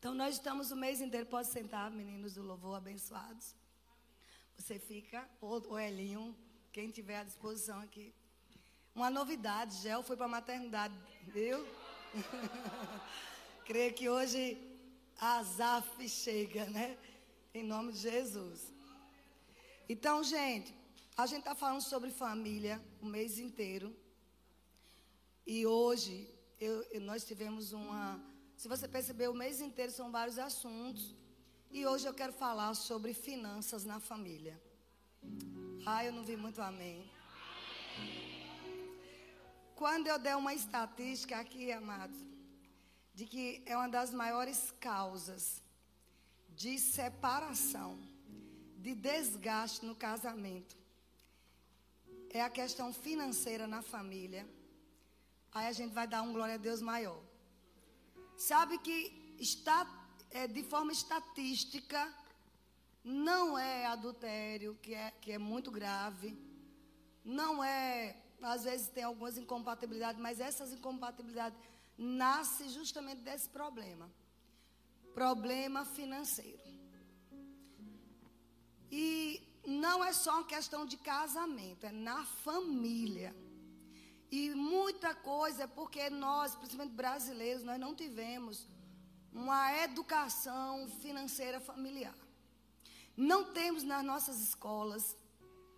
Então, nós estamos o mês inteiro. Pode sentar, meninos do louvor abençoados. Você fica, ou o Elinho, quem tiver à disposição aqui. Uma novidade, Gel foi para a maternidade, viu? Creio que hoje a Zaf chega, né? Em nome de Jesus. Então, gente, a gente está falando sobre família o mês inteiro. E hoje eu, nós tivemos uma se você perceber, o mês inteiro são vários assuntos. E hoje eu quero falar sobre finanças na família. Ah, eu não vi muito amém. Quando eu der uma estatística aqui, amados, de que é uma das maiores causas de separação, de desgaste no casamento, é a questão financeira na família. Aí a gente vai dar um glória a Deus maior. Sabe que está, é, de forma estatística, não é adultério, que é, que é muito grave. Não é, às vezes tem algumas incompatibilidades, mas essas incompatibilidades nascem justamente desse problema. Problema financeiro. E não é só uma questão de casamento, é na família. E muita coisa é porque nós, principalmente brasileiros, nós não tivemos uma educação financeira familiar. Não temos nas nossas escolas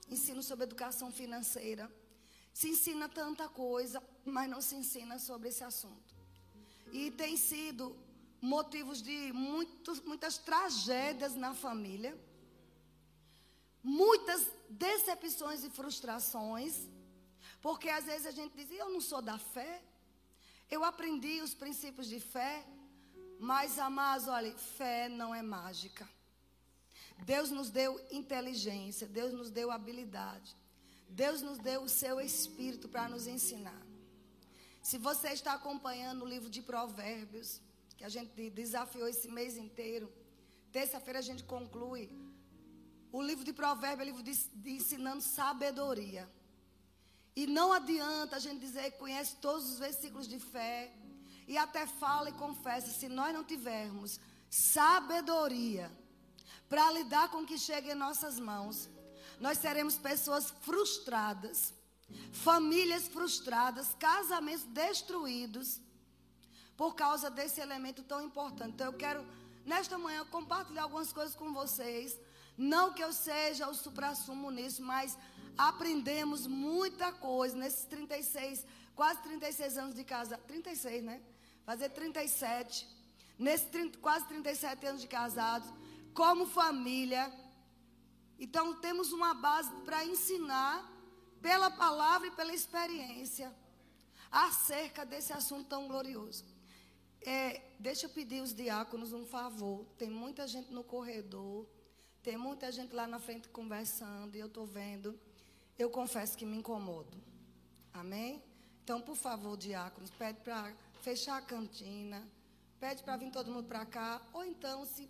ensino sobre educação financeira. Se ensina tanta coisa, mas não se ensina sobre esse assunto. E tem sido motivos de muitos, muitas tragédias na família, muitas decepções e frustrações porque às vezes a gente diz, eu não sou da fé. Eu aprendi os princípios de fé. Mas, amados, olha, fé não é mágica. Deus nos deu inteligência, Deus nos deu habilidade. Deus nos deu o seu espírito para nos ensinar. Se você está acompanhando o livro de Provérbios, que a gente desafiou esse mês inteiro, terça-feira a gente conclui. O livro de Provérbios é livro de, de ensinando sabedoria. E não adianta a gente dizer que conhece todos os versículos de fé e até fala e confessa, se nós não tivermos sabedoria para lidar com o que chega em nossas mãos, nós seremos pessoas frustradas, famílias frustradas, casamentos destruídos por causa desse elemento tão importante. Então eu quero nesta manhã compartilhar algumas coisas com vocês, não que eu seja o suprassumo nisso, mas aprendemos muita coisa nesses 36, quase 36 anos de casa. 36, né? Fazer 37. Nesses 30, quase 37 anos de casados, como família. Então, temos uma base para ensinar, pela palavra e pela experiência, acerca desse assunto tão glorioso. É, deixa eu pedir os diáconos um favor. Tem muita gente no corredor, tem muita gente lá na frente conversando, e eu estou vendo eu confesso que me incomodo. Amém? Então, por favor, diáconos, pede para fechar a cantina, pede para vir todo mundo para cá, ou então, se,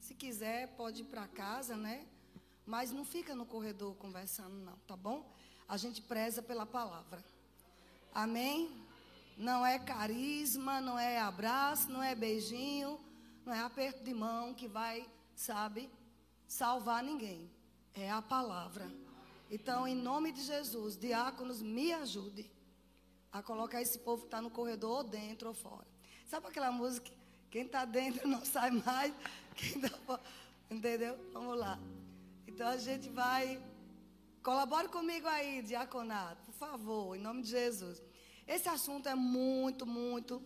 se quiser, pode ir para casa, né? Mas não fica no corredor conversando, não, tá bom? A gente preza pela palavra. Amém? Não é carisma, não é abraço, não é beijinho, não é aperto de mão que vai, sabe, salvar ninguém. É a palavra. Então, em nome de Jesus, diáconos, me ajude a colocar esse povo que está no corredor ou dentro ou fora. Sabe aquela música? Quem está dentro não sai mais. Quem tá fora, entendeu? Vamos lá. Então a gente vai. Colabore comigo aí, diaconato, por favor, em nome de Jesus. Esse assunto é muito, muito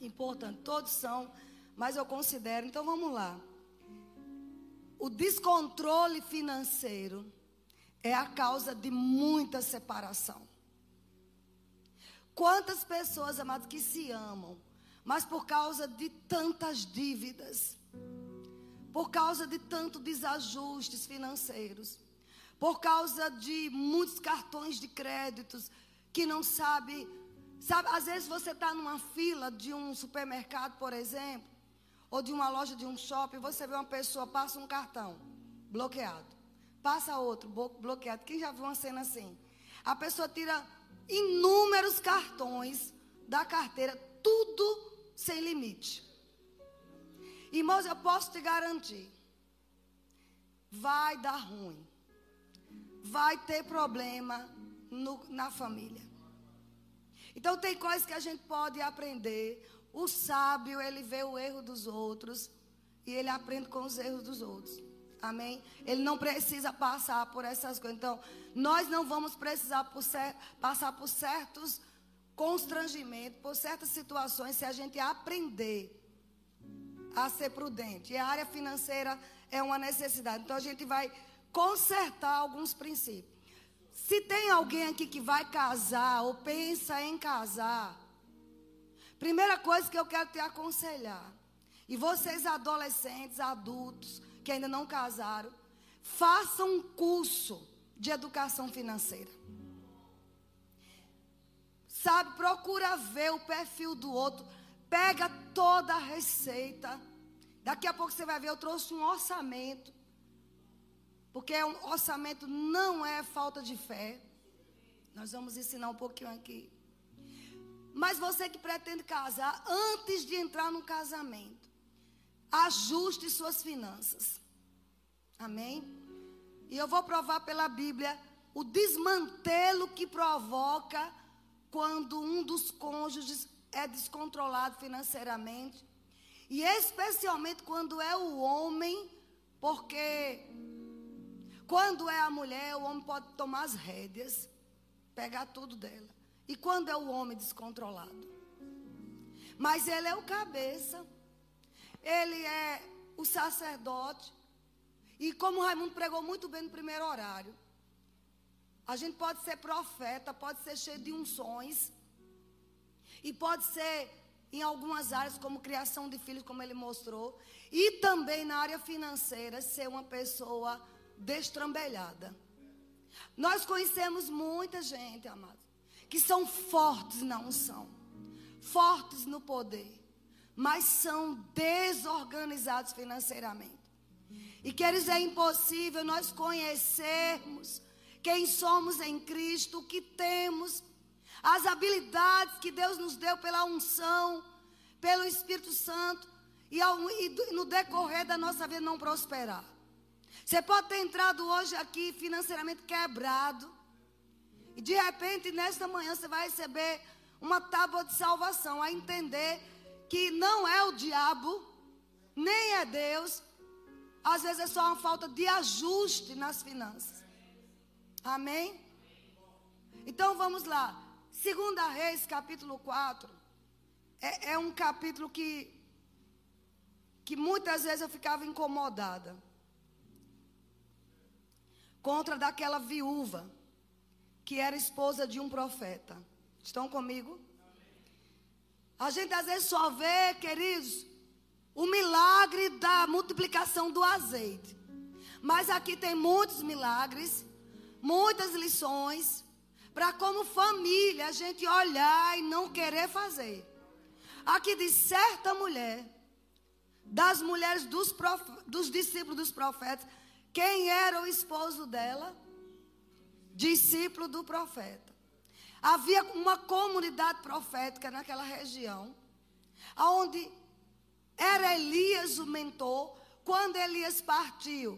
importante. Todos são, mas eu considero. Então vamos lá. O descontrole financeiro é a causa de muita separação. Quantas pessoas, amados, que se amam, mas por causa de tantas dívidas, por causa de tanto desajustes financeiros, por causa de muitos cartões de créditos que não sabe, sabe, às vezes você está numa fila de um supermercado, por exemplo, ou de uma loja de um shopping, você vê uma pessoa passa um cartão bloqueado. Passa outro, bloqueado. Quem já viu uma cena assim? A pessoa tira inúmeros cartões da carteira, tudo sem limite. Irmãos, eu posso te garantir. Vai dar ruim. Vai ter problema no, na família. Então tem coisas que a gente pode aprender. O sábio, ele vê o erro dos outros e ele aprende com os erros dos outros. Amém? Ele não precisa passar por essas coisas. Então, nós não vamos precisar por passar por certos constrangimentos, por certas situações, se a gente aprender a ser prudente. E a área financeira é uma necessidade. Então, a gente vai consertar alguns princípios. Se tem alguém aqui que vai casar ou pensa em casar, primeira coisa que eu quero te aconselhar, e vocês adolescentes, adultos, que ainda não casaram, façam um curso de educação financeira. Sabe, procura ver o perfil do outro, pega toda a receita. Daqui a pouco você vai ver, eu trouxe um orçamento. Porque um orçamento não é falta de fé. Nós vamos ensinar um pouquinho aqui. Mas você que pretende casar, antes de entrar no casamento, ajuste suas finanças. Amém? E eu vou provar pela Bíblia o desmantelo que provoca quando um dos cônjuges é descontrolado financeiramente. E especialmente quando é o homem, porque quando é a mulher, o homem pode tomar as rédeas, pegar tudo dela. E quando é o homem descontrolado? Mas ele é o cabeça, ele é o sacerdote. E como o Raimundo pregou muito bem no primeiro horário, a gente pode ser profeta, pode ser cheio de unções, e pode ser em algumas áreas, como criação de filhos, como ele mostrou, e também na área financeira, ser uma pessoa destrambelhada. Nós conhecemos muita gente, amados, que são fortes na unção, fortes no poder, mas são desorganizados financeiramente. E queridos, é impossível nós conhecermos quem somos em Cristo, o que temos, as habilidades que Deus nos deu pela unção, pelo Espírito Santo, e, ao, e no decorrer da nossa vida não prosperar. Você pode ter entrado hoje aqui financeiramente quebrado, e de repente, nesta manhã, você vai receber uma tábua de salvação, a entender que não é o diabo, nem é Deus, às vezes é só uma falta de ajuste nas finanças. Amém? Então vamos lá. Segunda Reis, capítulo 4. É, é um capítulo que, que muitas vezes eu ficava incomodada. Contra daquela viúva que era esposa de um profeta. Estão comigo? A gente às vezes só vê, queridos, o milagre da multiplicação do azeite. Mas aqui tem muitos milagres, muitas lições para como família a gente olhar e não querer fazer. Aqui diz certa mulher, das mulheres dos, prof, dos discípulos dos profetas, quem era o esposo dela? Discípulo do profeta. Havia uma comunidade profética naquela região, onde era Elias o mentor. Quando Elias partiu,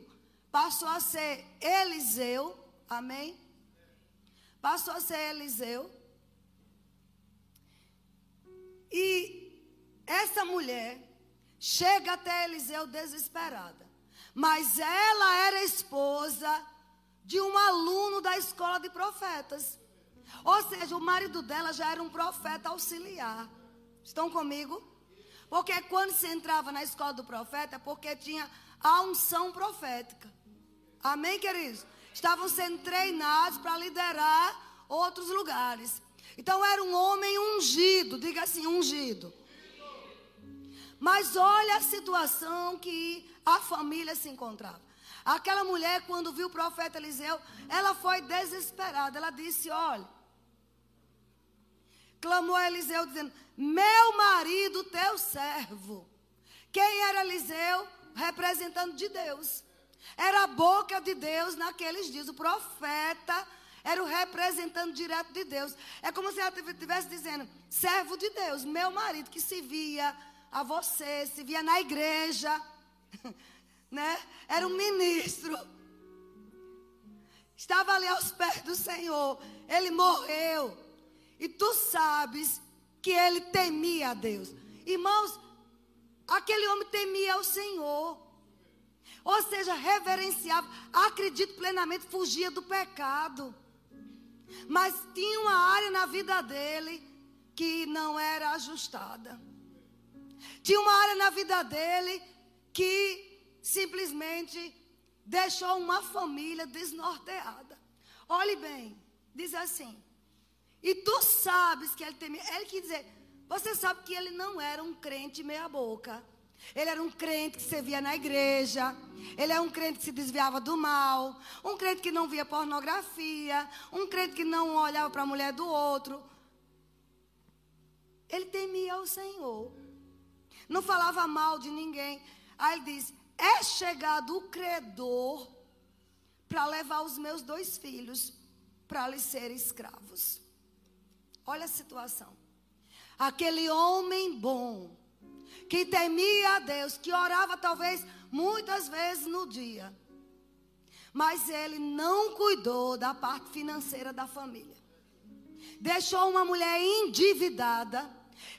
passou a ser Eliseu, amém? passou a ser Eliseu. E essa mulher chega até Eliseu desesperada. Mas ela era esposa de um aluno da escola de profetas. Ou seja, o marido dela já era um profeta auxiliar. Estão comigo? Porque quando se entrava na escola do profeta, porque tinha a unção profética. Amém, queridos? estavam sendo treinados para liderar outros lugares. Então era um homem ungido, diga assim, ungido. Mas olha a situação que a família se encontrava. Aquela mulher, quando viu o profeta Eliseu, ela foi desesperada. Ela disse: Olha, clamou a Eliseu, dizendo: Meu marido, teu servo. Quem era Eliseu? Representando de Deus. Era a boca de Deus naqueles dias. O profeta era o representante direto de Deus. É como se ela estivesse dizendo: servo de Deus, meu marido que se via a você, se via na igreja, né? Era um ministro. Estava ali aos pés do Senhor. Ele morreu. E tu sabes que ele temia a Deus. Irmãos, aquele homem temia o Senhor. Ou seja, reverenciava, acredito plenamente, fugia do pecado. Mas tinha uma área na vida dele que não era ajustada. Tinha uma área na vida dele que simplesmente deixou uma família desnorteada. Olhe bem, diz assim: e tu sabes que ele temia. Ele quer dizer, você sabe que ele não era um crente meia-boca. Ele era um crente que servia na igreja. Ele era um crente que se desviava do mal. Um crente que não via pornografia. Um crente que não olhava para a mulher do outro. Ele temia o Senhor. Não falava mal de ninguém. Aí ele diz: É chegado o credor para levar os meus dois filhos para lhes ser escravos. Olha a situação. Aquele homem bom, que temia a Deus, que orava talvez muitas vezes no dia, mas ele não cuidou da parte financeira da família. Deixou uma mulher endividada.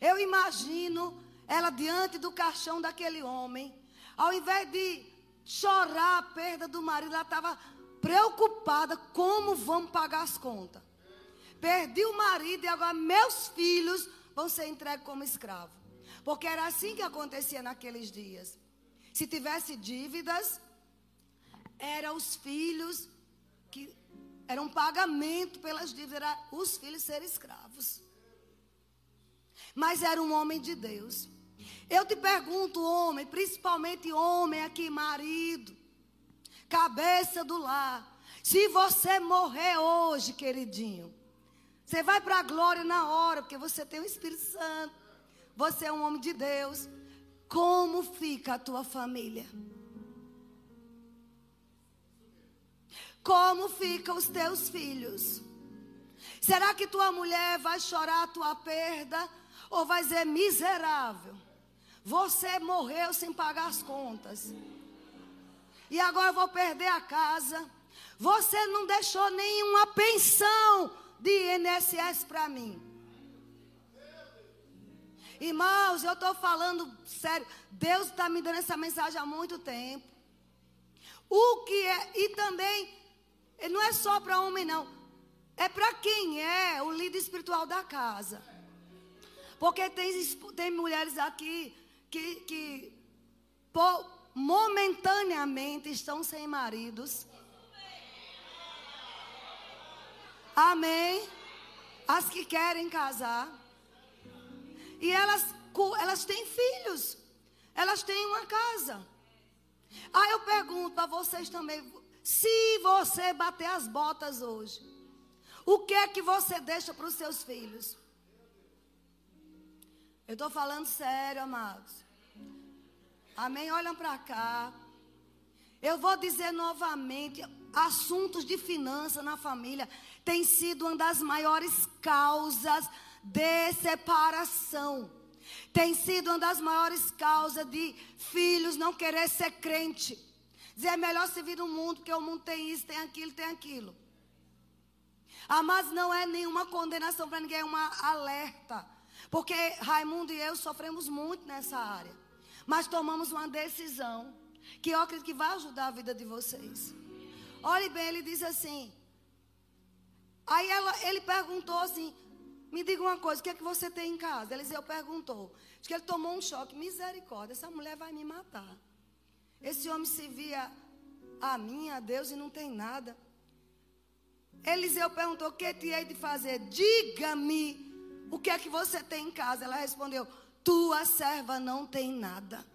Eu imagino ela diante do caixão daquele homem, ao invés de chorar a perda do marido, ela estava preocupada como vamos pagar as contas. Perdi o marido e agora meus filhos vão ser entregues como escravo. Porque era assim que acontecia naqueles dias. Se tivesse dívidas, eram os filhos que era um pagamento pelas dívidas, era os filhos serem escravos. Mas era um homem de Deus. Eu te pergunto, homem, principalmente homem aqui, marido, cabeça do lar, se você morrer hoje, queridinho, você vai para a glória na hora, porque você tem o Espírito Santo. Você é um homem de Deus. Como fica a tua família? Como ficam os teus filhos? Será que tua mulher vai chorar a tua perda? Ou vai dizer miserável? Você morreu sem pagar as contas. E agora eu vou perder a casa. Você não deixou nenhuma pensão de INSS para mim. Irmãos, eu estou falando sério. Deus está me dando essa mensagem há muito tempo. O que é, e também, não é só para homem, não. É para quem é o líder espiritual da casa. Porque tem, tem mulheres aqui que, que momentaneamente estão sem maridos. Amém. As que querem casar. E elas, elas têm filhos. Elas têm uma casa. Aí eu pergunto a vocês também: se você bater as botas hoje, o que é que você deixa para os seus filhos? Eu estou falando sério, amados. Amém? Olham para cá. Eu vou dizer novamente: assuntos de finança na família tem sido uma das maiores causas de separação. Tem sido uma das maiores causas de filhos não querer ser crente. Dizer é melhor se vir no mundo, porque o mundo tem isso, tem aquilo, tem aquilo. Ah, mas não é nenhuma condenação para ninguém, é uma alerta. Porque Raimundo e eu sofremos muito nessa área. Mas tomamos uma decisão que eu acredito que vai ajudar a vida de vocês. Olhe bem, ele diz assim: Aí ela, ele perguntou assim: me diga uma coisa, o que é que você tem em casa? Eliseu perguntou. Diz que ele tomou um choque. Misericórdia, essa mulher vai me matar. Esse homem se via a mim, a Deus, e não tem nada. Eliseu perguntou: o que te hei de fazer? Diga-me o que é que você tem em casa. Ela respondeu: tua serva não tem nada.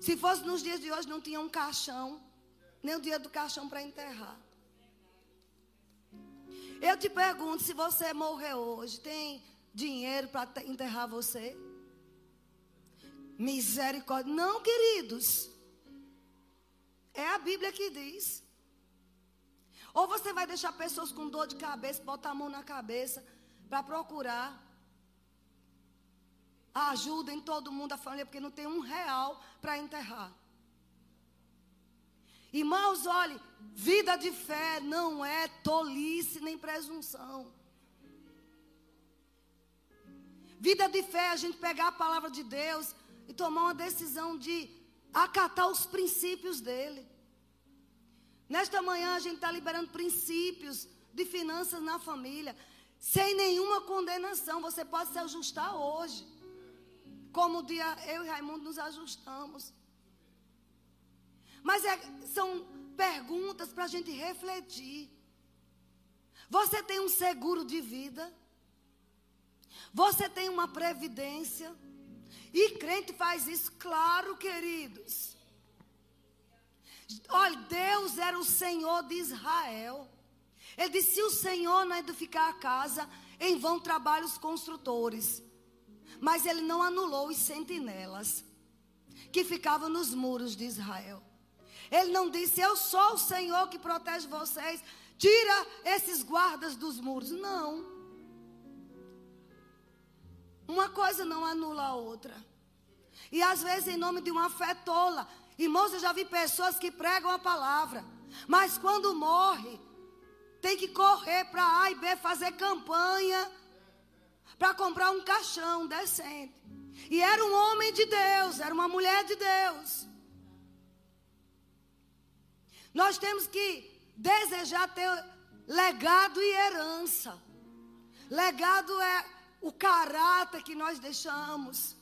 Se fosse nos dias de hoje, não tinha um caixão, nem o dia do caixão para enterrar. Eu te pergunto, se você morrer hoje, tem dinheiro para enterrar você? Misericórdia. Não, queridos. É a Bíblia que diz. Ou você vai deixar pessoas com dor de cabeça, botar a mão na cabeça para procurar ajudem todo mundo, a família, porque não tem um real para enterrar. Irmãos, olhe, vida de fé não é tolice nem presunção. Vida de fé é a gente pegar a palavra de Deus e tomar uma decisão de acatar os princípios dele. Nesta manhã a gente está liberando princípios de finanças na família, sem nenhuma condenação. Você pode se ajustar hoje. Como o dia eu e Raimundo nos ajustamos. Mas é, são perguntas para a gente refletir. Você tem um seguro de vida? Você tem uma previdência? E crente faz isso, claro, queridos. Olha, Deus era o Senhor de Israel. Ele disse: se o Senhor não edificar a casa, em vão trabalham os construtores. Mas ele não anulou os sentinelas que ficavam nos muros de Israel. Ele não disse: Eu sou o Senhor que protege vocês. Tira esses guardas dos muros. Não. Uma coisa não anula a outra. E às vezes, em nome de uma fé tola. Irmãos, eu já vi pessoas que pregam a palavra. Mas quando morre, tem que correr para A e B fazer campanha para comprar um caixão decente. E era um homem de Deus, era uma mulher de Deus. Nós temos que desejar ter legado e herança. Legado é o caráter que nós deixamos,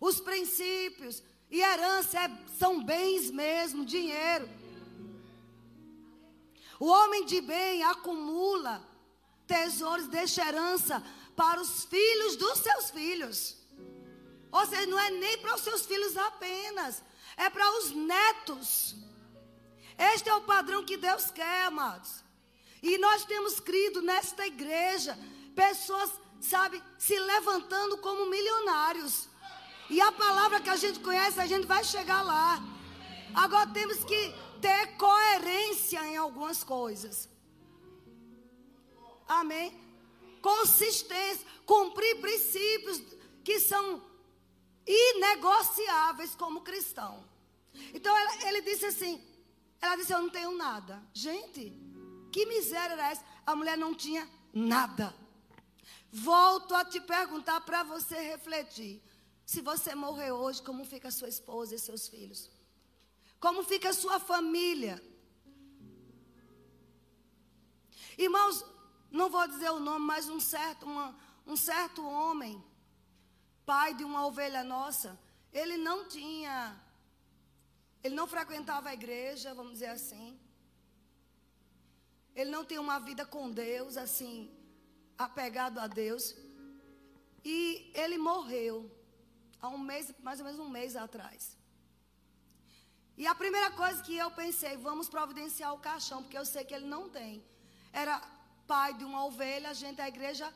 os princípios. E herança é, são bens mesmo, dinheiro. O homem de bem acumula tesouros, deixa herança para os filhos dos seus filhos. Ou seja, não é nem para os seus filhos apenas, é para os netos. Este é o padrão que Deus quer, amados. E nós temos crido nesta igreja pessoas, sabe, se levantando como milionários. E a palavra que a gente conhece, a gente vai chegar lá. Agora temos que ter coerência em algumas coisas. Amém? Consistência, cumprir princípios que são inegociáveis como cristão. Então ele disse assim: ela disse: Eu não tenho nada. Gente, que miséria era essa? A mulher não tinha nada. Volto a te perguntar para você refletir. Se você morrer hoje, como fica sua esposa e seus filhos? Como fica sua família? Irmãos, não vou dizer o nome, mas um certo, uma, um certo homem, pai de uma ovelha nossa, ele não tinha ele não frequentava a igreja, vamos dizer assim. Ele não tinha uma vida com Deus, assim, apegado a Deus. E ele morreu há um mês, mais ou menos um mês atrás. E a primeira coisa que eu pensei, vamos providenciar o caixão, porque eu sei que ele não tem. Era pai de uma ovelha, a gente, a igreja,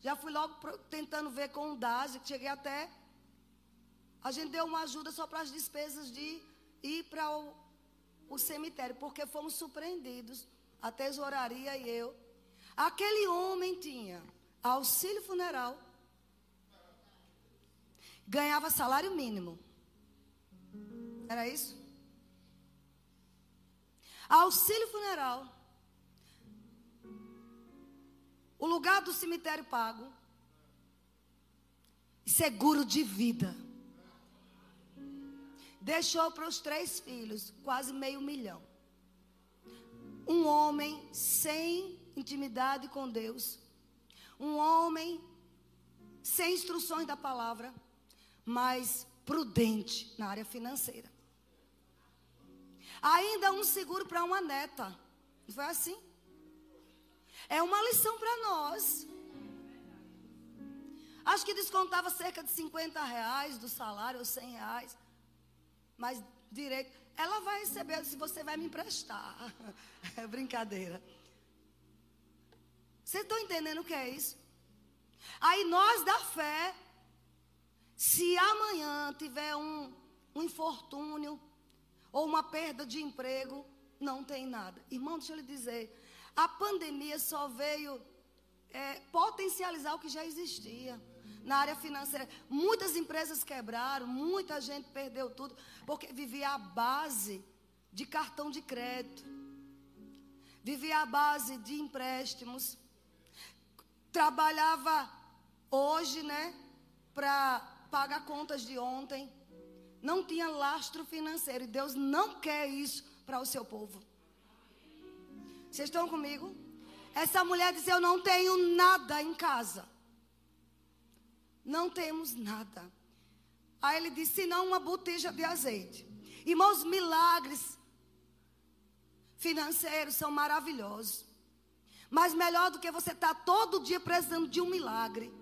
já fui logo tentando ver com o DAS, cheguei até. A gente deu uma ajuda só para as despesas de ir para o, o cemitério, porque fomos surpreendidos, a tesouraria e eu. Aquele homem tinha auxílio funeral, ganhava salário mínimo. Era isso? Auxílio funeral. O lugar do cemitério pago. Seguro de vida. Deixou para os três filhos quase meio milhão. Um homem sem intimidade com Deus. Um homem sem instruções da palavra, mas prudente na área financeira. Ainda um seguro para uma neta. Não foi assim? É uma lição para nós. Acho que descontava cerca de 50 reais do salário, ou 100 reais. Mas direito, ela vai receber se você vai me emprestar. É brincadeira. Vocês estão entendendo o que é isso? Aí nós da fé, se amanhã tiver um, um infortúnio ou uma perda de emprego, não tem nada. Irmão, deixa eu lhe dizer, a pandemia só veio é, potencializar o que já existia. Na área financeira. Muitas empresas quebraram, muita gente perdeu tudo, porque vivia à base de cartão de crédito, vivia à base de empréstimos, trabalhava hoje, né, para pagar contas de ontem. Não tinha lastro financeiro e Deus não quer isso para o seu povo. Vocês estão comigo? Essa mulher disse: Eu não tenho nada em casa. Não temos nada. Aí ele disse: Não, uma botija de azeite. Irmãos, milagres financeiros são maravilhosos. Mas melhor do que você estar tá todo dia precisando de um milagre,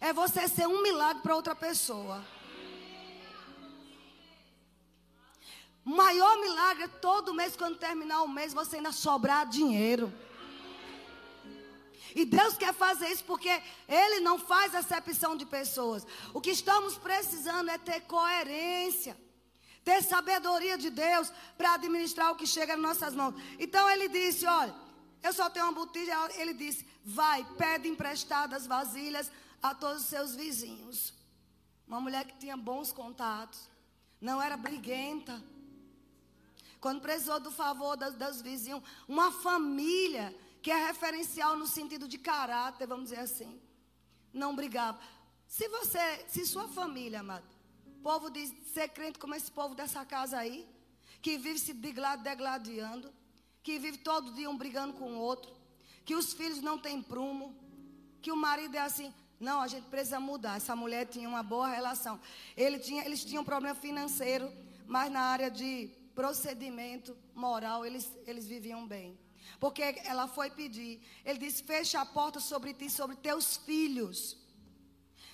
é você ser um milagre para outra pessoa. O maior milagre é todo mês, quando terminar o mês, você ainda sobrar dinheiro. E Deus quer fazer isso porque Ele não faz acepção de pessoas. O que estamos precisando é ter coerência, ter sabedoria de Deus para administrar o que chega nas nossas mãos. Então Ele disse: Olha, eu só tenho uma botija. Ele disse: Vai, pede emprestadas vasilhas a todos os seus vizinhos. Uma mulher que tinha bons contatos, não era briguenta. Quando precisou do favor dos, dos vizinhos, uma família que é referencial no sentido de caráter, vamos dizer assim. Não brigava. Se você, se sua família, amado, povo de ser crente como esse povo dessa casa aí, que vive se degladiando, que vive todo dia um brigando com o outro, que os filhos não têm prumo, que o marido é assim, não, a gente precisa mudar. Essa mulher tinha uma boa relação. Ele tinha, eles tinham um problema financeiro, mas na área de procedimento moral, eles, eles viviam bem. Porque ela foi pedir. Ele disse: Fecha a porta sobre ti sobre teus filhos.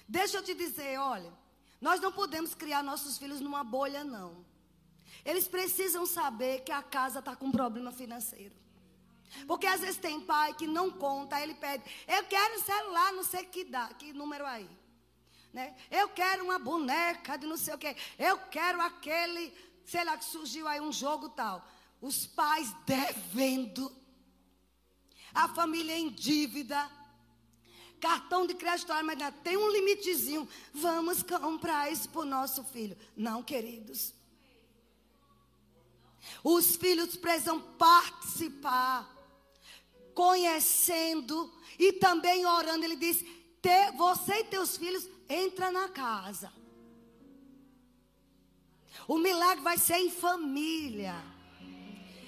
Deixa eu te dizer, olha, nós não podemos criar nossos filhos numa bolha, não. Eles precisam saber que a casa está com problema financeiro. Porque às vezes tem pai que não conta, ele pede, eu quero um celular, não sei que dá, que número aí. Né? Eu quero uma boneca de não sei o que. Eu quero aquele, sei lá, que surgiu aí um jogo tal. Os pais devendo a família em dívida, cartão de crédito, mas ainda tem um limitezinho. Vamos comprar isso para o nosso filho. Não, queridos. Os filhos precisam participar, conhecendo e também orando. Ele diz: você e teus filhos entra na casa. O milagre vai ser em família.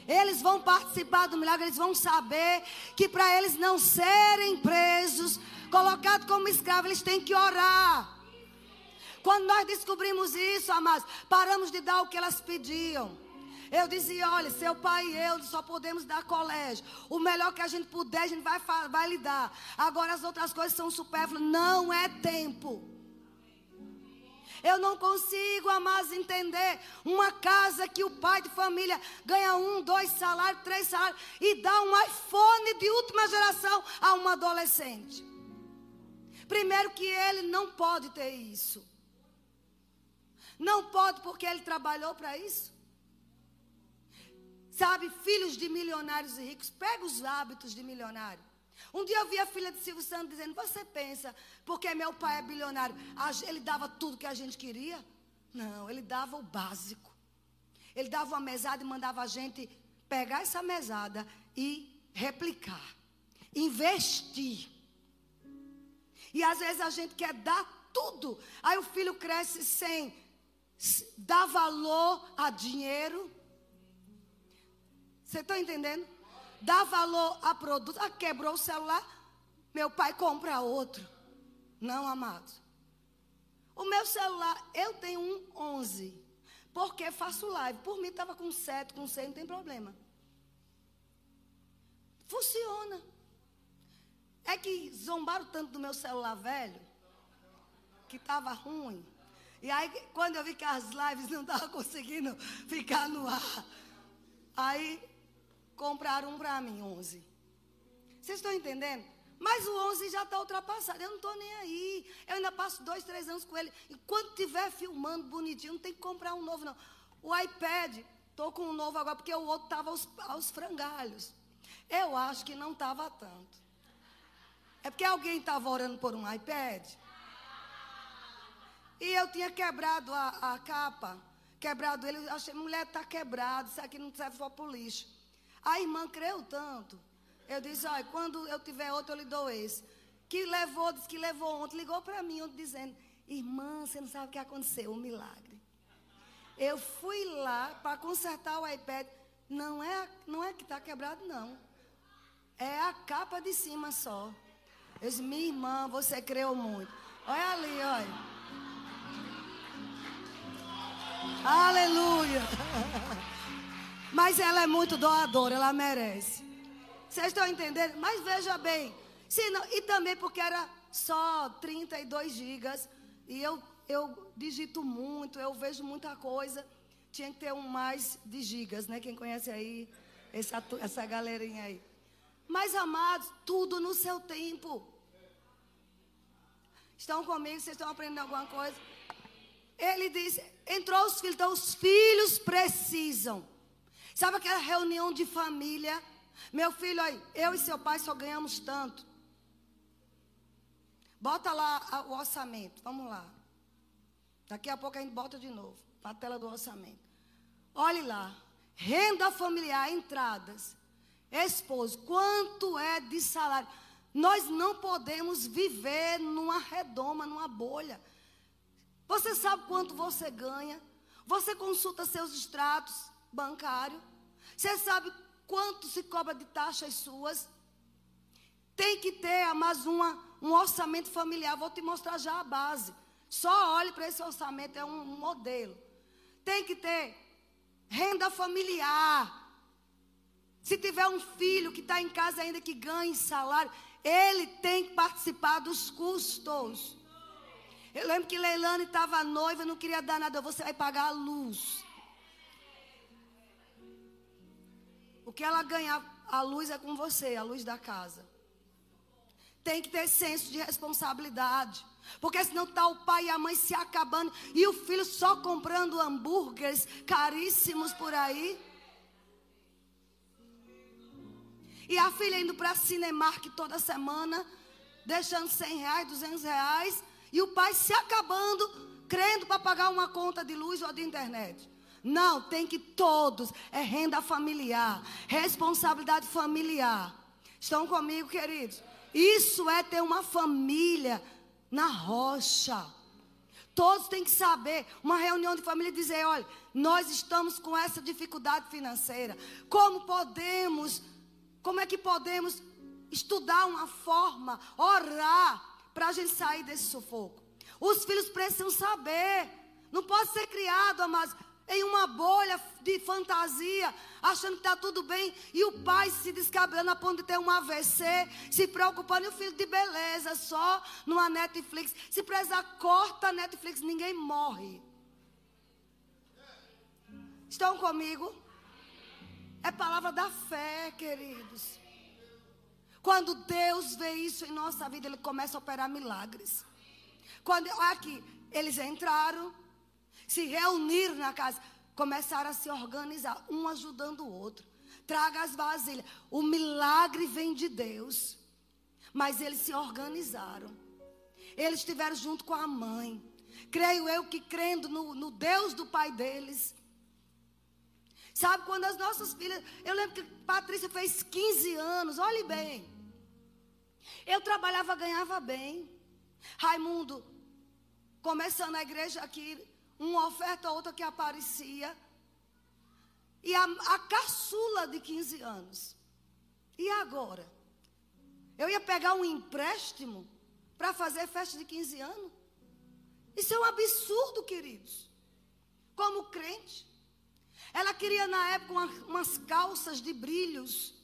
Eles vão participar do milagre, eles vão saber que para eles não serem presos, colocados como escravos, eles têm que orar. Quando nós descobrimos isso, amados, paramos de dar o que elas pediam. Eu dizia: olha, seu pai e eu só podemos dar colégio. O melhor que a gente puder, a gente vai, vai lhe dar. Agora as outras coisas são supérfluas. Não é tempo. Eu não consigo, amados, entender uma casa que o pai de família ganha um, dois salários, três salários e dá um iPhone de última geração a um adolescente. Primeiro que ele não pode ter isso. Não pode porque ele trabalhou para isso. Sabe, filhos de milionários e ricos, pega os hábitos de milionário. Um dia eu vi a filha de Silvio Santos dizendo: Você pensa, porque meu pai é bilionário, ele dava tudo que a gente queria? Não, ele dava o básico. Ele dava uma mesada e mandava a gente pegar essa mesada e replicar, investir. E às vezes a gente quer dar tudo. Aí o filho cresce sem dar valor a dinheiro. Você está entendendo? Dá valor a produto. Ah, quebrou o celular, meu pai compra outro. Não, amados. O meu celular, eu tenho um 11. Porque faço live. Por mim estava com 7, com 6, não tem problema. Funciona. É que zombaram tanto do meu celular velho, que estava ruim. E aí, quando eu vi que as lives não estavam conseguindo ficar no ar, aí Compraram um para mim, 11. Vocês estão entendendo? Mas o 11 já está ultrapassado. Eu não estou nem aí. Eu ainda passo dois, três anos com ele. Enquanto estiver filmando bonitinho, não tem que comprar um novo, não. O iPad, estou com um novo agora, porque o outro estava aos, aos frangalhos. Eu acho que não estava tanto. É porque alguém estava orando por um iPad? E eu tinha quebrado a, a capa, quebrado ele. Eu achei, mulher, está quebrado, isso aqui não serve só para o lixo. A irmã creu tanto. Eu disse, olha, quando eu tiver outro, eu lhe dou esse. Que levou, disse que levou ontem, ligou para mim ontem dizendo, irmã, você não sabe o que aconteceu, um milagre. Eu fui lá para consertar o iPad. Não é, não é que está quebrado, não. É a capa de cima só. Eu disse, minha irmã, você creu muito. Olha ali, olha. Aleluia. Mas ela é muito doadora, ela merece. Vocês estão entendendo? Mas veja bem. Não, e também porque era só 32 gigas. E eu, eu digito muito, eu vejo muita coisa. Tinha que ter um mais de gigas, né? Quem conhece aí, essa, essa galerinha aí. Mas, amados, tudo no seu tempo. Estão comigo? Vocês estão aprendendo alguma coisa? Ele disse: entrou os filhos, então os filhos precisam. Sabe aquela reunião de família? Meu filho, aí, eu e seu pai só ganhamos tanto. Bota lá o orçamento, vamos lá. Daqui a pouco a gente bota de novo, na tela do orçamento. Olhe lá, renda familiar, entradas, esposo, quanto é de salário? Nós não podemos viver numa redoma, numa bolha. Você sabe quanto você ganha? Você consulta seus extratos bancários? Você sabe quanto se cobra de taxas suas? Tem que ter mais uma, um orçamento familiar. Vou te mostrar já a base. Só olhe para esse orçamento, é um modelo. Tem que ter renda familiar. Se tiver um filho que está em casa ainda que ganhe salário, ele tem que participar dos custos. Eu lembro que Leilane estava noiva, não queria dar nada. Você vai pagar a luz. O que ela ganhar, a luz é com você, a luz da casa. Tem que ter senso de responsabilidade. Porque senão está o pai e a mãe se acabando e o filho só comprando hambúrgueres caríssimos por aí. E a filha indo para Cinemark toda semana, deixando 100 reais, 200 reais. E o pai se acabando, crendo para pagar uma conta de luz ou de internet. Não, tem que todos. É renda familiar, responsabilidade familiar. Estão comigo, queridos? Isso é ter uma família na rocha. Todos têm que saber, uma reunião de família dizer: olha, nós estamos com essa dificuldade financeira. Como podemos, como é que podemos estudar uma forma, orar para a gente sair desse sufoco. Os filhos precisam saber. Não pode ser criado, amados, em uma bolha de fantasia, achando que está tudo bem, e o pai se descabelando a ponto de ter um AVC, se preocupando, e o filho de beleza, só numa Netflix. Se precisar, corta a Netflix, ninguém morre. Estão comigo? É palavra da fé, queridos. Quando Deus vê isso em nossa vida, Ele começa a operar milagres. Quando, aqui, eles entraram, se reuniram na casa, começaram a se organizar, um ajudando o outro. Traga as vasilhas. O milagre vem de Deus. Mas eles se organizaram. Eles estiveram junto com a mãe. Creio eu que crendo no, no Deus do pai deles. Sabe, quando as nossas filhas. Eu lembro que Patrícia fez 15 anos, olhe bem. Eu trabalhava, ganhava bem. Raimundo, começando a igreja aqui, uma oferta ou outra que aparecia. E a, a caçula de 15 anos. E agora? Eu ia pegar um empréstimo para fazer festa de 15 anos? Isso é um absurdo, queridos. Como crente. Ela queria na época uma, umas calças de brilhos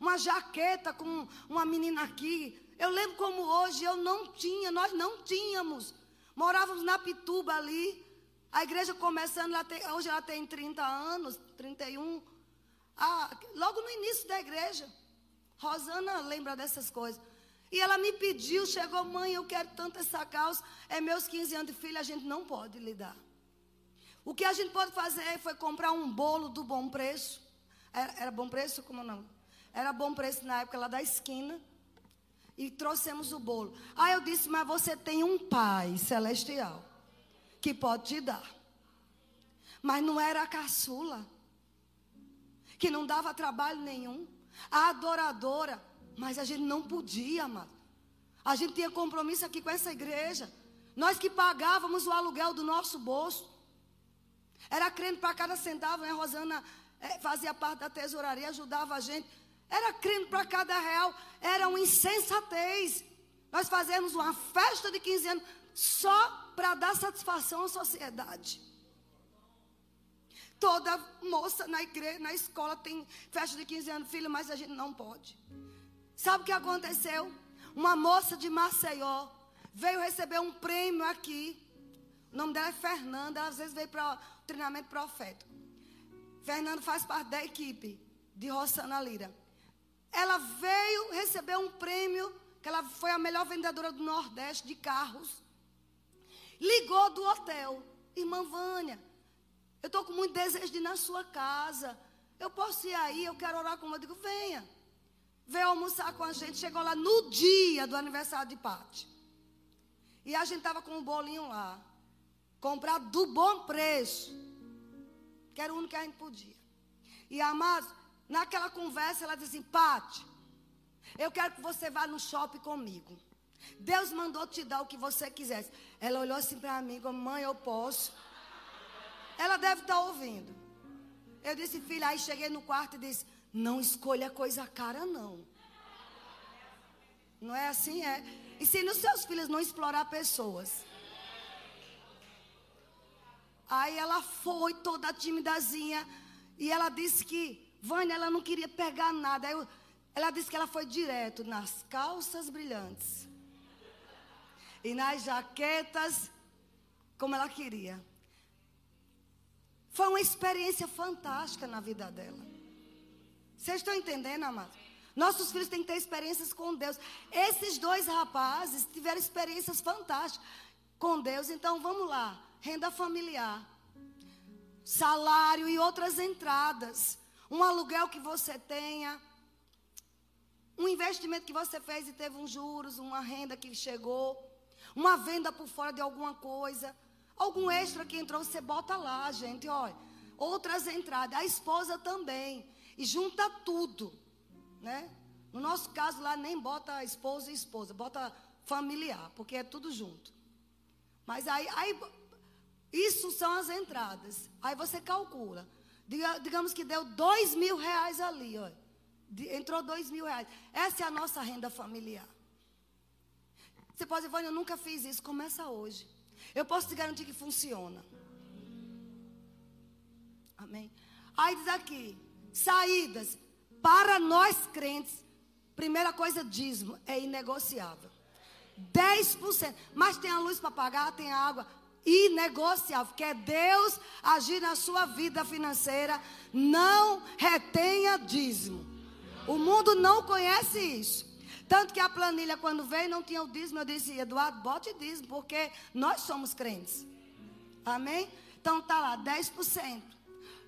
uma jaqueta com uma menina aqui. Eu lembro como hoje eu não tinha, nós não tínhamos. Morávamos na Pituba ali. A igreja começando, ela tem, hoje ela tem 30 anos, 31. Ah, logo no início da igreja. Rosana lembra dessas coisas. E ela me pediu, chegou, mãe, eu quero tanto essa calça. É meus 15 anos de filha, a gente não pode lhe dar. O que a gente pode fazer foi comprar um bolo do bom preço. Era, era bom preço? Como não? Era bom preço na época lá da esquina. E trouxemos o bolo. Aí eu disse: Mas você tem um pai celestial que pode te dar. Mas não era a caçula, que não dava trabalho nenhum. A adoradora, mas a gente não podia, amado. A gente tinha compromisso aqui com essa igreja. Nós que pagávamos o aluguel do nosso bolso. Era crente para cada centavo, né? Rosana é, fazia parte da tesouraria, ajudava a gente. Era crente para cada real. Era uma insensatez. Nós fazemos uma festa de 15 anos só para dar satisfação à sociedade. Toda moça na igreja, na escola tem festa de 15 anos, filho, mas a gente não pode. Sabe o que aconteceu? Uma moça de Maceió veio receber um prêmio aqui. O nome dela é Fernanda, às vezes veio para treinamento profético. Fernanda faz parte da equipe de Rossana Lira. Ela veio receber um prêmio, que ela foi a melhor vendedora do Nordeste de carros. Ligou do hotel. Irmã Vânia, eu estou com muito desejo de ir na sua casa. Eu posso ir aí, eu quero orar com você. Eu digo, venha. Veio almoçar com a gente. Chegou lá no dia do aniversário de Pati. E a gente estava com um bolinho lá. Comprado do bom preço. Que era o único que a gente podia. E amados, naquela conversa, ela disse assim: Pati, eu quero que você vá no shopping comigo. Deus mandou te dar o que você quisesse. Ela olhou assim para mim, como, mãe, eu posso. Ela deve estar tá ouvindo. Eu disse, filha, aí cheguei no quarto e disse, não escolha coisa cara, não. Não é assim, é. Ensine os seus filhos não explorar pessoas. Aí ela foi toda timidazinha. E ela disse que, Vânia, ela não queria pegar nada. Eu, ela disse que ela foi direto nas calças brilhantes e nas jaquetas como ela queria. Foi uma experiência fantástica na vida dela. Vocês estão entendendo, amados? Nossos filhos têm que ter experiências com Deus. Esses dois rapazes tiveram experiências fantásticas com Deus. Então vamos lá: renda familiar, salário e outras entradas. Um aluguel que você tenha. Um investimento que você fez e teve uns juros, uma renda que chegou uma venda por fora de alguma coisa, algum extra que entrou, você bota lá, gente, olha, outras entradas, a esposa também, e junta tudo, né? No nosso caso lá nem bota esposa e esposa, bota familiar, porque é tudo junto. Mas aí, aí isso são as entradas. Aí você calcula. Diga, digamos que deu dois mil reais ali, ó. Entrou dois mil reais. Essa é a nossa renda familiar. Você pode dizer, eu nunca fiz isso. Começa hoje. Eu posso te garantir que funciona. Amém. Aí diz aqui: saídas. Para nós crentes, primeira coisa, dízimo é inegociável. 10%. Mas tem a luz para pagar, tem a água. Inegociável. Quer Deus agir na sua vida financeira, não retenha dízimo. O mundo não conhece isso. Tanto que a planilha, quando veio, não tinha o dízimo. Eu disse, Eduardo, bote dízimo, porque nós somos crentes. Amém? Então tá lá, 10%.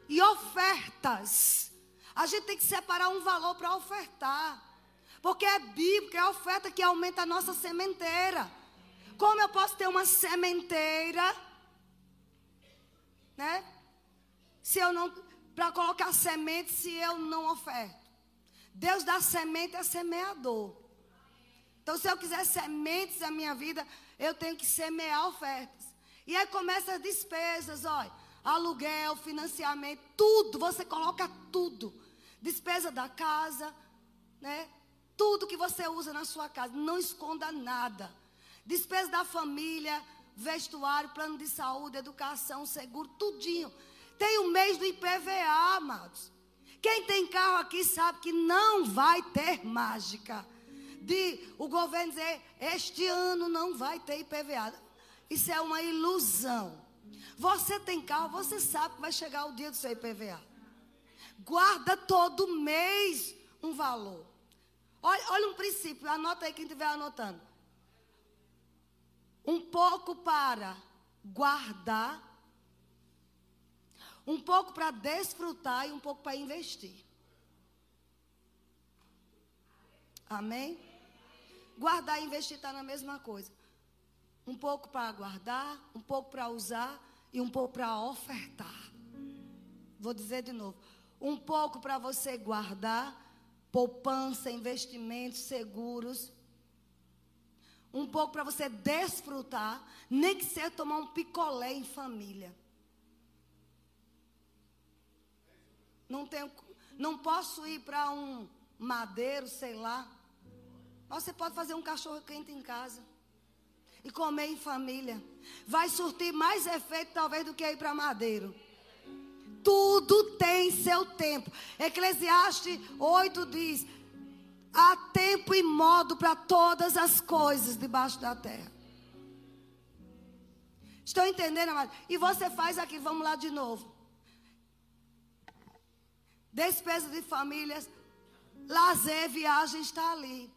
E ofertas. A gente tem que separar um valor para ofertar. Porque é bíblico, é oferta que aumenta a nossa sementeira. Como eu posso ter uma sementeira, né? Se eu não, para colocar semente, se eu não oferto. Deus dá semente a semeador. Então, se eu quiser sementes na minha vida, eu tenho que semear ofertas. E aí começa as despesas, olha. Aluguel, financiamento, tudo. Você coloca tudo. Despesa da casa, né? Tudo que você usa na sua casa. Não esconda nada. Despesa da família, vestuário, plano de saúde, educação, seguro, tudinho. Tem o mês do IPVA, amados. Quem tem carro aqui sabe que não vai ter mágica de o governo dizer, este ano não vai ter IPVA. Isso é uma ilusão. Você tem carro, você sabe que vai chegar o dia do seu IPVA. Guarda todo mês um valor. Olha, olha um princípio, anota aí quem estiver anotando. Um pouco para guardar, um pouco para desfrutar e um pouco para investir. Amém? guardar e investir está na mesma coisa. Um pouco para guardar, um pouco para usar e um pouco para ofertar. Vou dizer de novo. Um pouco para você guardar, poupança, investimentos seguros. Um pouco para você desfrutar, nem que seja tomar um picolé em família. Não tenho, não posso ir para um madeiro, sei lá. Mas você pode fazer um cachorro quente em casa e comer em família. Vai surtir mais efeito talvez do que ir para madeiro. Tudo tem seu tempo. Eclesiastes 8 diz: há tempo e modo para todas as coisas debaixo da terra. Estão entendendo, amado? E você faz aqui, vamos lá de novo. Despesa de famílias, lazer, viagem está ali.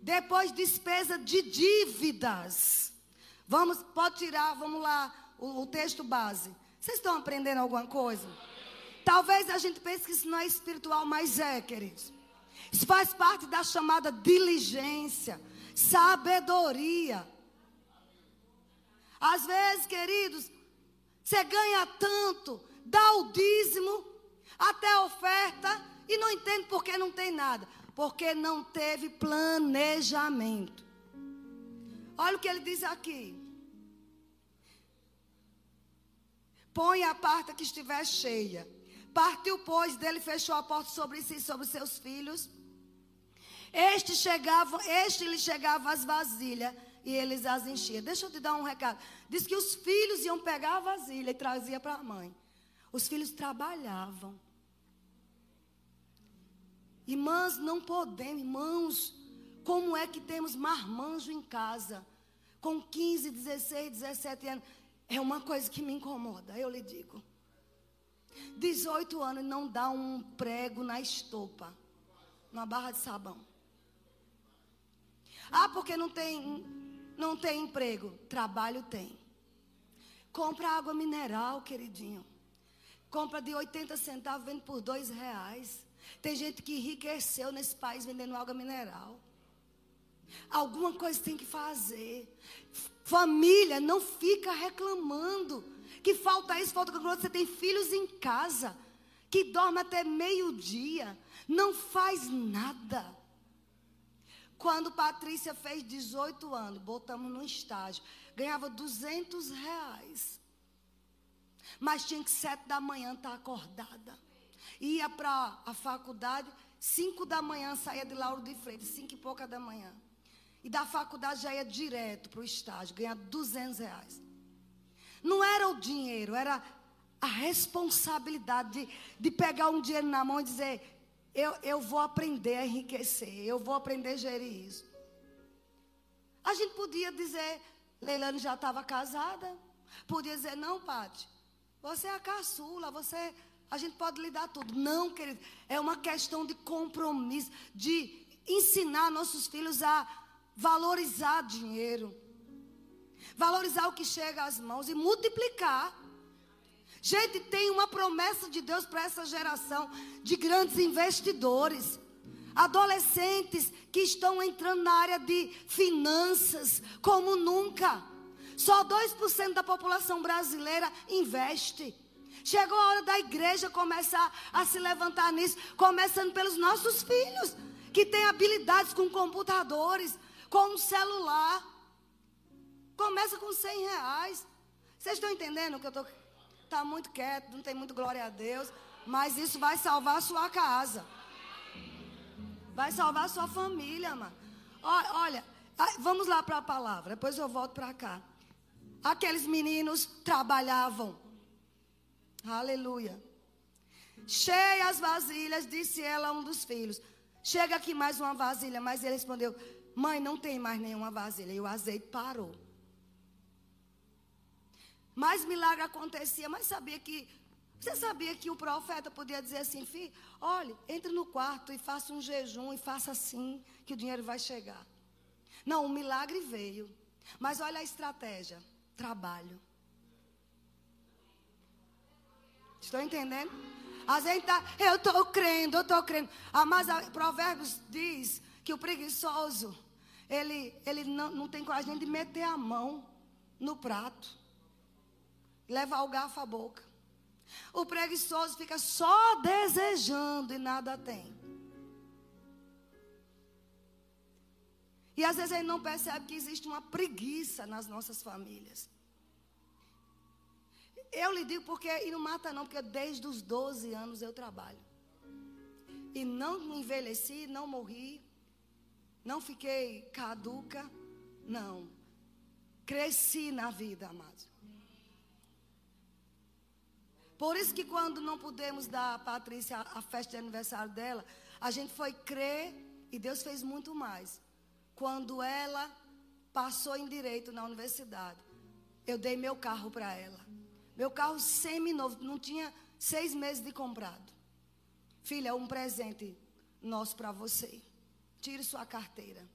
Depois, despesa de dívidas. Vamos, pode tirar, vamos lá, o, o texto base. Vocês estão aprendendo alguma coisa? Talvez a gente pense que isso não é espiritual, mas é, queridos. Isso faz parte da chamada diligência, sabedoria. Às vezes, queridos, você ganha tanto, dá o dízimo, até a oferta, e não entende porque não tem nada. Porque não teve planejamento. Olha o que ele diz aqui. Põe a parte que estiver cheia. Partiu, pois, dele fechou a porta sobre si e sobre seus filhos. Este chegava, este lhe chegava as vasilhas e eles as enchiam. Deixa eu te dar um recado. Diz que os filhos iam pegar a vasilha e trazia para a mãe. Os filhos trabalhavam. Irmãs, não podemos, irmãos, como é que temos marmanjo em casa? Com 15, 16, 17 anos. É uma coisa que me incomoda, eu lhe digo. 18 anos não dá um prego na estopa, numa barra de sabão. Ah, porque não tem, não tem emprego. Trabalho tem. Compra água mineral, queridinho. Compra de 80 centavos, vende por dois reais. Tem gente que enriqueceu nesse país vendendo água mineral. Alguma coisa tem que fazer. Família, não fica reclamando que falta isso, falta aquilo. Você tem filhos em casa que dorme até meio-dia, não faz nada. Quando Patrícia fez 18 anos, botamos no estágio, ganhava 200 reais. Mas tinha que sete da manhã estar tá acordada. Ia para a faculdade, cinco da manhã saía de Lauro de Freitas, cinco e pouca da manhã. E da faculdade já ia direto para o estágio, ganhar 200 reais. Não era o dinheiro, era a responsabilidade de, de pegar um dinheiro na mão e dizer: eu, eu vou aprender a enriquecer, eu vou aprender a gerir isso. A gente podia dizer, Leilane já estava casada, podia dizer, não, Pati, você é a caçula, você, a gente pode lhe dar tudo. Não, querido, é uma questão de compromisso, de ensinar nossos filhos a valorizar dinheiro, valorizar o que chega às mãos e multiplicar. Gente, tem uma promessa de Deus para essa geração de grandes investidores. Adolescentes que estão entrando na área de finanças como nunca. Só 2% da população brasileira investe. Chegou a hora da igreja começar a se levantar nisso, começando pelos nossos filhos, que têm habilidades com computadores, com um celular. Começa com 100 reais. Vocês estão entendendo o que eu estou. Está muito quieto, não tem muito glória a Deus. Mas isso vai salvar a sua casa. Vai salvar a sua família, mano. Olha, vamos lá para a palavra. Depois eu volto para cá. Aqueles meninos trabalhavam. Aleluia. Cheia as vasilhas, disse ela a um dos filhos. Chega aqui mais uma vasilha. Mas ele respondeu: Mãe, não tem mais nenhuma vasilha. E o azeite parou. Mais milagre acontecia, mas sabia que. Você sabia que o profeta podia dizer assim, filho, olhe, entre no quarto e faça um jejum e faça assim, que o dinheiro vai chegar. Não, o milagre veio. Mas olha a estratégia: trabalho. Estão entendendo? A gente tá, eu estou crendo, eu estou crendo. Ah, mas a Provérbios diz que o preguiçoso ele, ele não, não tem coragem de meter a mão no prato, levar o garfo à boca. O preguiçoso fica só desejando e nada tem. E às vezes ele não percebe que existe uma preguiça nas nossas famílias. Eu lhe digo porque, e não mata não, porque desde os 12 anos eu trabalho. E não envelheci, não morri, não fiquei caduca, não. Cresci na vida, amados. Por isso que quando não pudemos dar a Patrícia a festa de aniversário dela, a gente foi crer e Deus fez muito mais. Quando ela passou em direito na universidade, eu dei meu carro para ela. Meu carro semi-novo, não tinha seis meses de comprado. Filha, é um presente nosso para você. Tire sua carteira.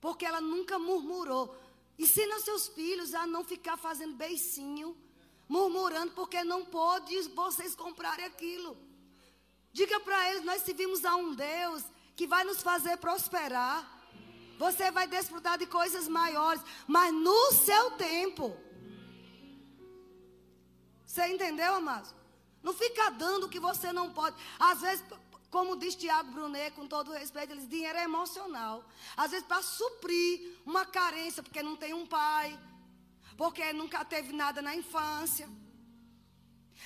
Porque ela nunca murmurou. Ensina seus filhos a não ficar fazendo beicinho, murmurando porque não pôde vocês comprarem aquilo. Diga para eles, nós servimos a um Deus que vai nos fazer prosperar. Você vai desfrutar de coisas maiores, mas no seu tempo. Você entendeu, amado? Não fica dando o que você não pode. Às vezes, como diz Tiago Brunet, com todo respeito, ele diz, dinheiro é emocional. Às vezes, para suprir uma carência, porque não tem um pai, porque nunca teve nada na infância.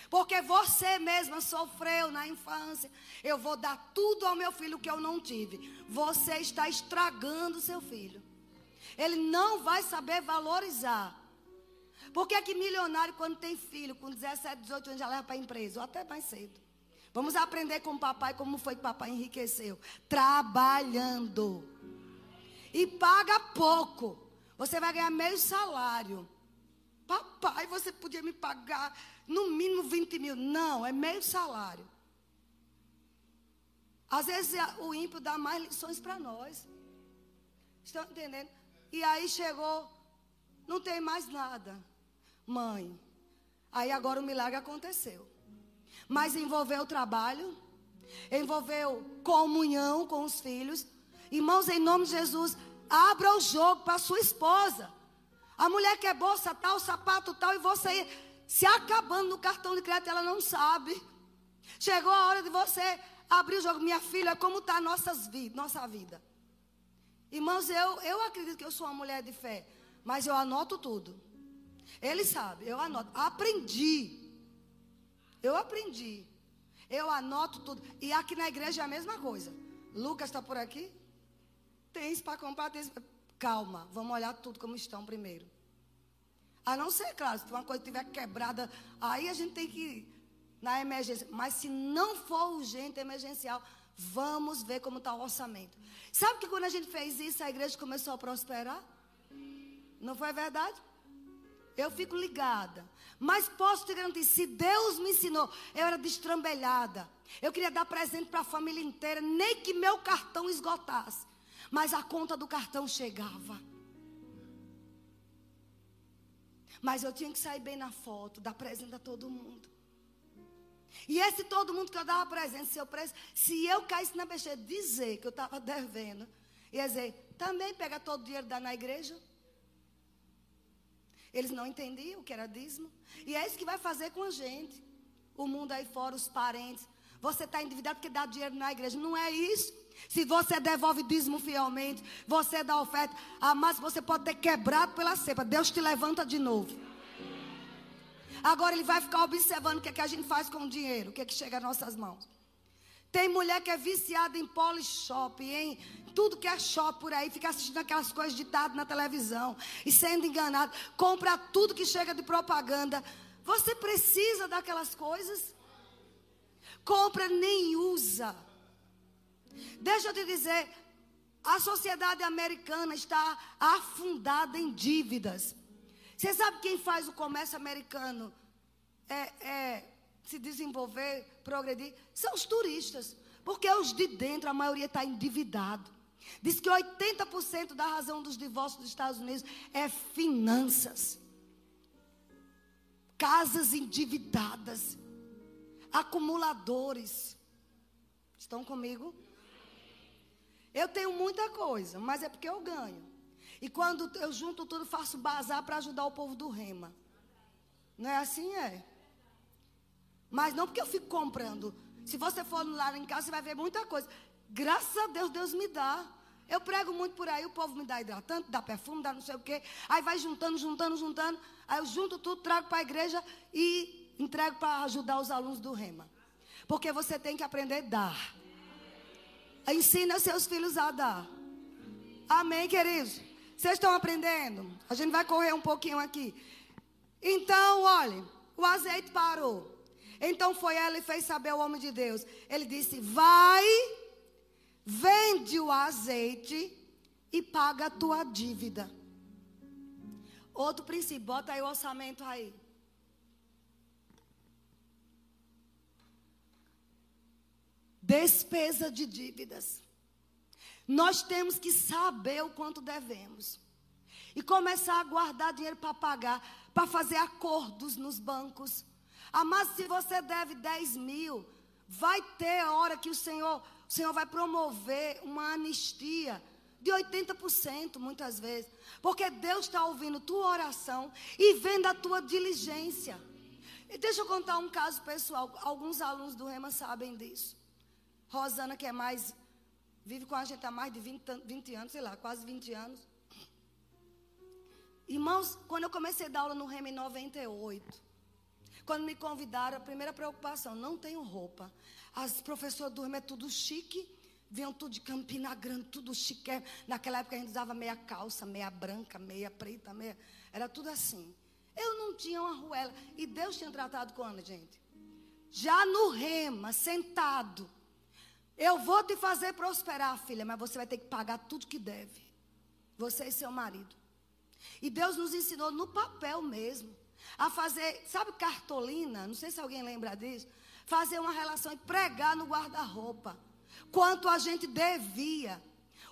Porque você mesma sofreu na infância. Eu vou dar tudo ao meu filho que eu não tive. Você está estragando seu filho. Ele não vai saber valorizar. Por que, é que milionário, quando tem filho, com 17, 18 anos, já leva para a empresa? Ou até mais cedo. Vamos aprender com o papai como foi que o papai enriqueceu. Trabalhando. E paga pouco. Você vai ganhar meio salário. Papai, você podia me pagar no mínimo 20 mil. Não, é meio salário. Às vezes o ímpio dá mais lições para nós. Estão entendendo? E aí chegou, não tem mais nada mãe. Aí agora o milagre aconteceu. Mas envolveu o trabalho, envolveu comunhão com os filhos. Irmãos, em nome de Jesus, abra o jogo para sua esposa. A mulher quer bolsa tal, sapato tal, e você se acabando no cartão de crédito, ela não sabe. Chegou a hora de você abrir o jogo. Minha filha, como está nossas vidas, nossa vida? Irmãos, eu, eu acredito que eu sou uma mulher de fé, mas eu anoto tudo. Ele sabe, eu anoto. Aprendi. Eu aprendi. Eu anoto tudo. E aqui na igreja é a mesma coisa. Lucas está por aqui? Tem para comprar? Tem Calma, vamos olhar tudo como estão primeiro. A não ser, claro, se uma coisa estiver quebrada, aí a gente tem que ir na emergência. Mas se não for urgente, emergencial, vamos ver como está o orçamento. Sabe que quando a gente fez isso, a igreja começou a prosperar? Não foi verdade? Eu fico ligada. Mas posso te garantir, se Deus me ensinou, eu era destrambelhada. Eu queria dar presente para a família inteira, nem que meu cartão esgotasse. Mas a conta do cartão chegava. Mas eu tinha que sair bem na foto, dar presente a todo mundo. E esse todo mundo que eu dava presente, se eu, se eu caísse na besteira, dizer que eu estava devendo, ia dizer, também pega todo o dinheiro e dá na igreja. Eles não entendiam o que era dízimo. E é isso que vai fazer com a gente. O mundo aí fora, os parentes. Você está endividado porque dá dinheiro na igreja. Não é isso. Se você devolve dízimo fielmente, você dá oferta, ah, mas você pode ter quebrado pela cepa. Deus te levanta de novo. Agora ele vai ficar observando o que, é que a gente faz com o dinheiro, o que, é que chega às nossas mãos. Tem mulher que é viciada em polishop, em tudo que é shopping por aí, fica assistindo aquelas coisas ditadas na televisão e sendo enganado. Compra tudo que chega de propaganda. Você precisa daquelas coisas? Compra, nem usa. Deixa eu te dizer, a sociedade americana está afundada em dívidas. Você sabe quem faz o comércio americano é, é, se desenvolver, progredir? São os turistas. Porque os de dentro, a maioria está endividado. Diz que 80% da razão dos divórcios dos Estados Unidos é finanças. Casas endividadas. Acumuladores. Estão comigo? Eu tenho muita coisa, mas é porque eu ganho. E quando eu junto tudo, faço bazar para ajudar o povo do Rema. Não é assim? É. Mas não porque eu fico comprando. Se você for lá em casa, você vai ver muita coisa. Graças a Deus, Deus me dá. Eu prego muito por aí, o povo me dá hidratante, dá perfume, dá não sei o quê. Aí vai juntando, juntando, juntando. Aí eu junto tudo, trago para a igreja e entrego para ajudar os alunos do Rema. Porque você tem que aprender a dar. Ensina seus filhos a dar. Amém, queridos? Vocês estão aprendendo? A gente vai correr um pouquinho aqui. Então, olhe, o azeite parou. Então foi ela e fez saber ao homem de Deus. Ele disse: Vai, vende o azeite e paga a tua dívida. Outro princípio, bota aí o orçamento aí. Despesa de dívidas. Nós temos que saber o quanto devemos. E começar a guardar dinheiro para pagar, para fazer acordos nos bancos. Mas se você deve 10 mil, vai ter hora que o Senhor, o Senhor vai promover uma anistia de 80% muitas vezes. Porque Deus está ouvindo tua oração e vendo a tua diligência. E deixa eu contar um caso pessoal. Alguns alunos do Rema sabem disso. Rosana, que é mais Vive com a gente há mais de 20, 20 anos, sei lá, quase 20 anos. Irmãos, quando eu comecei a dar aula no Rema em 98, quando me convidaram, a primeira preocupação, não tenho roupa. As professoras do é tudo chique, vinham tudo de Campina Grande, tudo chique. Naquela época a gente usava meia calça, meia branca, meia preta, meia. Era tudo assim. Eu não tinha uma ruela. E Deus tinha tratado com a gente. Já no Rema, sentado eu vou te fazer prosperar, filha, mas você vai ter que pagar tudo que deve. Você e seu marido. E Deus nos ensinou no papel mesmo a fazer, sabe cartolina? Não sei se alguém lembra disso. Fazer uma relação e pregar no guarda-roupa. Quanto a gente devia.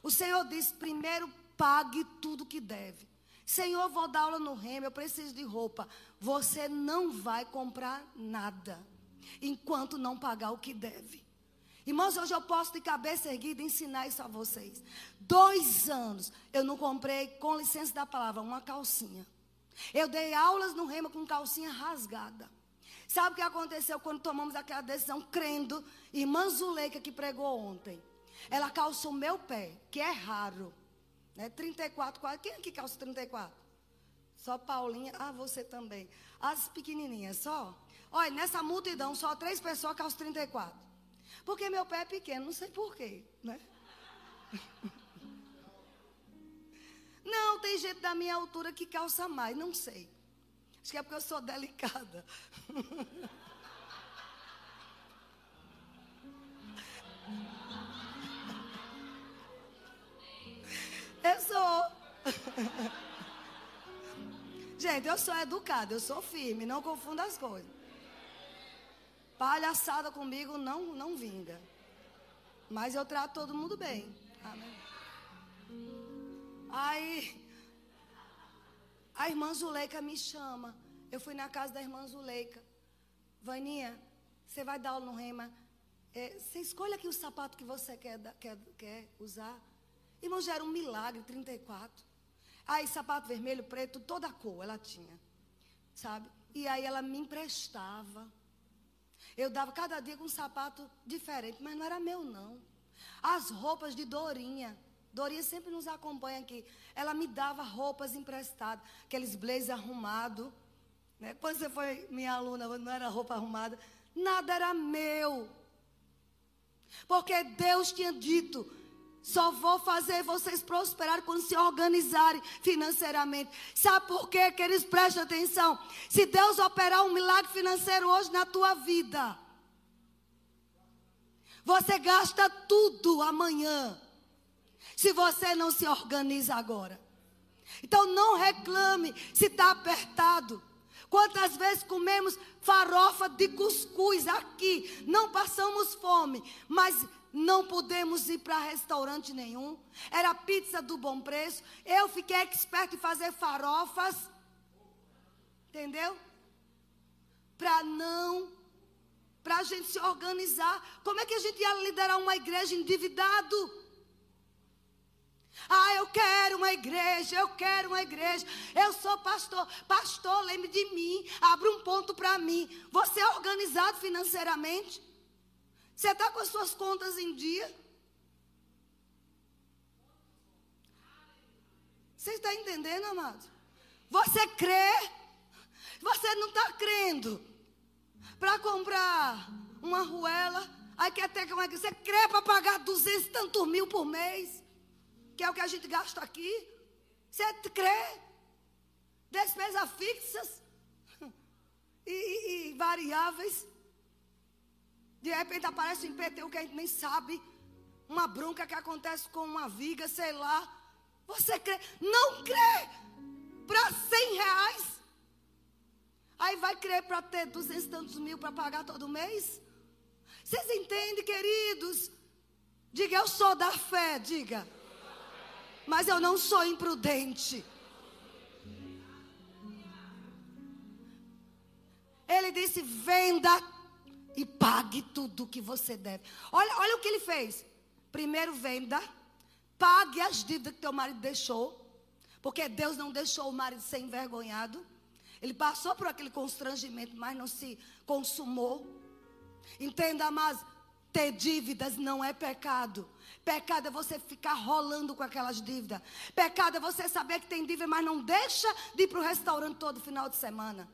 O Senhor disse: primeiro pague tudo que deve. Senhor, vou dar aula no remo, eu preciso de roupa. Você não vai comprar nada enquanto não pagar o que deve. Irmãos, hoje eu posso de cabeça erguida ensinar isso a vocês. Dois anos eu não comprei, com licença da palavra, uma calcinha. Eu dei aulas no Rema com calcinha rasgada. Sabe o que aconteceu quando tomamos aquela decisão, crendo? Irmã Zuleika, que pregou ontem. Ela calçou meu pé, que é raro. Né? 34, quase. Quem aqui calça 34? Só Paulinha. Ah, você também. As pequenininhas, só. Olha, nessa multidão, só três pessoas calçam 34. Porque meu pé é pequeno, não sei porquê, né? Não, tem gente da minha altura que calça mais, não sei. Acho que é porque eu sou delicada. Eu sou. Gente, eu sou educada, eu sou firme, não confunda as coisas. Palhaçada comigo não, não vinga. Mas eu trato todo mundo bem. Amém. Aí, a irmã Zuleika me chama. Eu fui na casa da irmã Zuleika. Vaninha, você vai dar aula no rema. É, você escolhe aqui o sapato que você quer, quer, quer usar. Irmão, já era um milagre, 34. Aí, sapato vermelho, preto, toda a cor ela tinha. Sabe? E aí ela me emprestava. Eu dava cada dia com um sapato diferente, mas não era meu, não. As roupas de Dorinha. Dorinha sempre nos acompanha aqui. Ela me dava roupas emprestadas, aqueles blazers arrumados. Né? Quando você foi minha aluna, não era roupa arrumada. Nada era meu. Porque Deus tinha dito: só vou fazer vocês prosperar quando se organizarem financeiramente. Sabe por quê, queridos? Preste atenção. Se Deus operar um milagre financeiro hoje na tua vida, você gasta tudo amanhã. Se você não se organiza agora. Então não reclame se está apertado. Quantas vezes comemos farofa de cuscuz aqui, não passamos fome, mas não podemos ir para restaurante nenhum. Era pizza do bom preço. Eu fiquei expert em fazer farofas. Entendeu? Para não. Para a gente se organizar. Como é que a gente ia liderar uma igreja endividado? Ah, eu quero uma igreja, eu quero uma igreja. Eu sou pastor. Pastor, lembre de mim. Abra um ponto para mim. Você é organizado financeiramente? Você está com as suas contas em dia? Você está entendendo, amado? Você crê? Você não está crendo para comprar uma arruela, aí quer ter que uma Você crê para pagar 200 e tantos mil por mês, que é o que a gente gasta aqui? Você crê? Despesas fixas e, e, e variáveis. De repente aparece um IPTU que a gente nem sabe. Uma bronca que acontece com uma viga, sei lá. Você crê? Não crê para 100 reais? Aí vai crer para ter 200 tantos mil para pagar todo mês? Vocês entendem, queridos? Diga, eu sou da fé, diga. Mas eu não sou imprudente. Ele disse: venda e pague tudo o que você deve. Olha, olha o que ele fez. Primeiro, venda, pague as dívidas que teu marido deixou. Porque Deus não deixou o marido ser envergonhado. Ele passou por aquele constrangimento, mas não se consumou. Entenda, mas ter dívidas não é pecado. Pecado é você ficar rolando com aquelas dívidas. Pecado é você saber que tem dívida, mas não deixa de ir para o restaurante todo final de semana.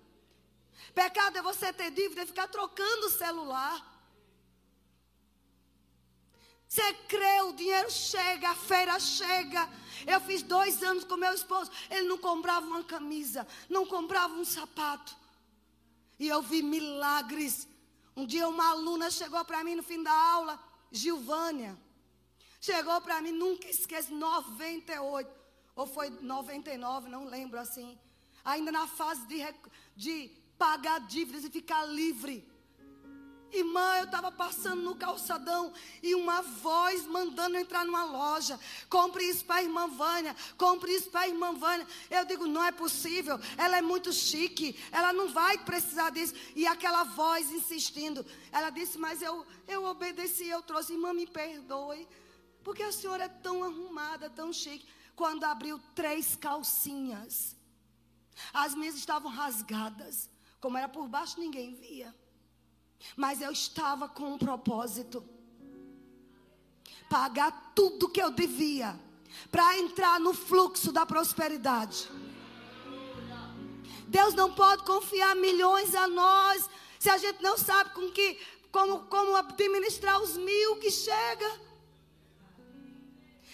Pecado é você ter dívida e ficar trocando o celular. Você crê, o dinheiro chega, a feira chega. Eu fiz dois anos com meu esposo. Ele não comprava uma camisa, não comprava um sapato. E eu vi milagres. Um dia uma aluna chegou para mim no fim da aula, Gilvânia. Chegou para mim, nunca esqueço, 98. Ou foi 99, não lembro assim. Ainda na fase de, de pagar dívidas e ficar livre. Irmã, eu estava passando no calçadão e uma voz mandando entrar numa loja. Compre isso para a irmã Vânia. Compre isso para a irmã Vânia. Eu digo, não é possível. Ela é muito chique. Ela não vai precisar disso. E aquela voz insistindo. Ela disse, mas eu, eu obedeci, eu trouxe. Irmã, me perdoe. Porque a senhora é tão arrumada, tão chique. Quando abriu três calcinhas. As minhas estavam rasgadas. Como era por baixo, ninguém via. Mas eu estava com um propósito: pagar tudo que eu devia, para entrar no fluxo da prosperidade. Deus não pode confiar milhões a nós, se a gente não sabe com que, como, como administrar os mil que chega.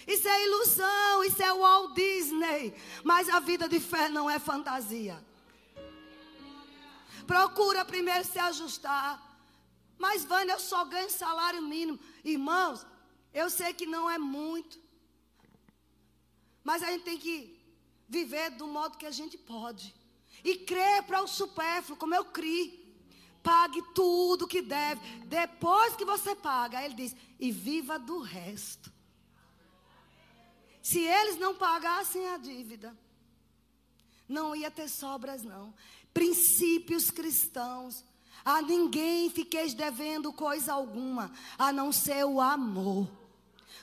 Isso é ilusão, isso é Walt Disney. Mas a vida de fé não é fantasia. Procura primeiro se ajustar. Mas, Vânia, eu só ganho salário mínimo. Irmãos, eu sei que não é muito. Mas a gente tem que viver do modo que a gente pode. E crer para o supérfluo, como eu criei. Pague tudo que deve. Depois que você paga, ele diz: e viva do resto. Se eles não pagassem a dívida, não ia ter sobras, não princípios cristãos. A ninguém fiqueis devendo coisa alguma, a não ser o amor.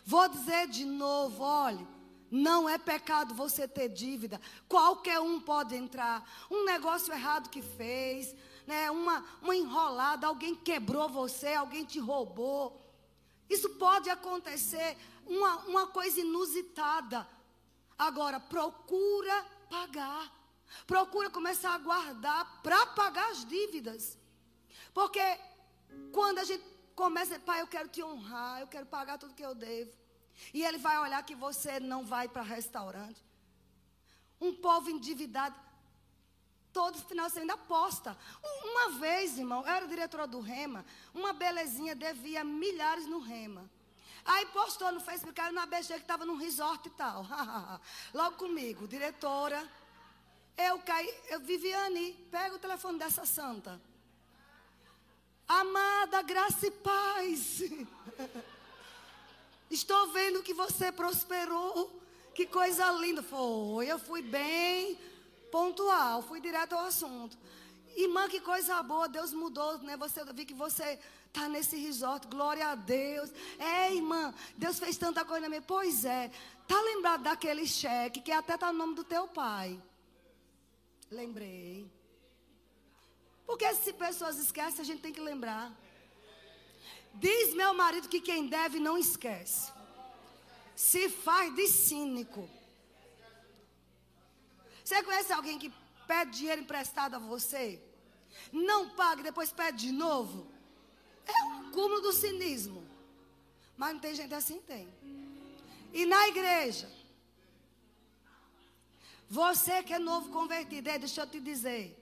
Vou dizer de novo, olhe, não é pecado você ter dívida. Qualquer um pode entrar. Um negócio errado que fez, né, uma, uma enrolada, alguém quebrou você, alguém te roubou. Isso pode acontecer, uma, uma coisa inusitada. Agora, procura pagar. Procura começar a guardar para pagar as dívidas. Porque quando a gente começa, pai, eu quero te honrar, eu quero pagar tudo que eu devo. E ele vai olhar que você não vai para restaurante. Um povo endividado. Todo final você ainda aposta. Uma vez, irmão, eu era diretora do Rema, uma belezinha devia milhares no Rema. Aí postou no Facebook, caiu na BG que estava num resort e tal. Logo comigo, diretora eu caí, eu, Viviane, pega o telefone dessa santa. Amada, graça e paz. Estou vendo que você prosperou. Que coisa linda. Foi, eu fui bem pontual, fui direto ao assunto. Irmã, que coisa boa, Deus mudou, né? Você, eu vi que você está nesse resort, glória a Deus. É, irmã, Deus fez tanta coisa na minha. Pois é, tá lembrado daquele cheque que até tá no nome do teu pai. Lembrei. Porque se pessoas esquecem, a gente tem que lembrar. Diz meu marido que quem deve não esquece. Se faz de cínico. Você conhece alguém que pede dinheiro emprestado a você? Não paga depois pede de novo? É um cúmulo do cinismo. Mas não tem gente assim? Tem. E na igreja? Você que é novo convertido, é, deixa eu te dizer.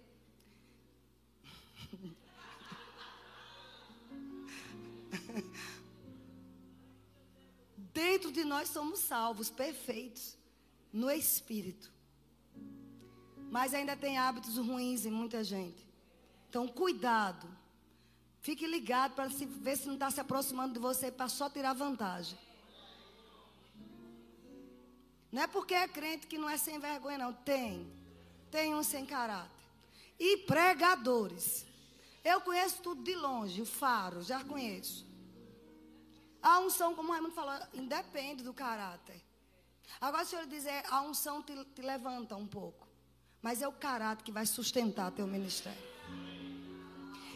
Dentro de nós somos salvos, perfeitos, no espírito. Mas ainda tem hábitos ruins em muita gente. Então, cuidado. Fique ligado para ver se não está se aproximando de você para só tirar vantagem. Não é porque é crente que não é sem vergonha, não. Tem. Tem um sem caráter. E pregadores. Eu conheço tudo de longe, o faro, já conheço. A unção, como o Raimundo falou, independe do caráter. Agora, se eu dizer, a unção te, te levanta um pouco. Mas é o caráter que vai sustentar teu ministério.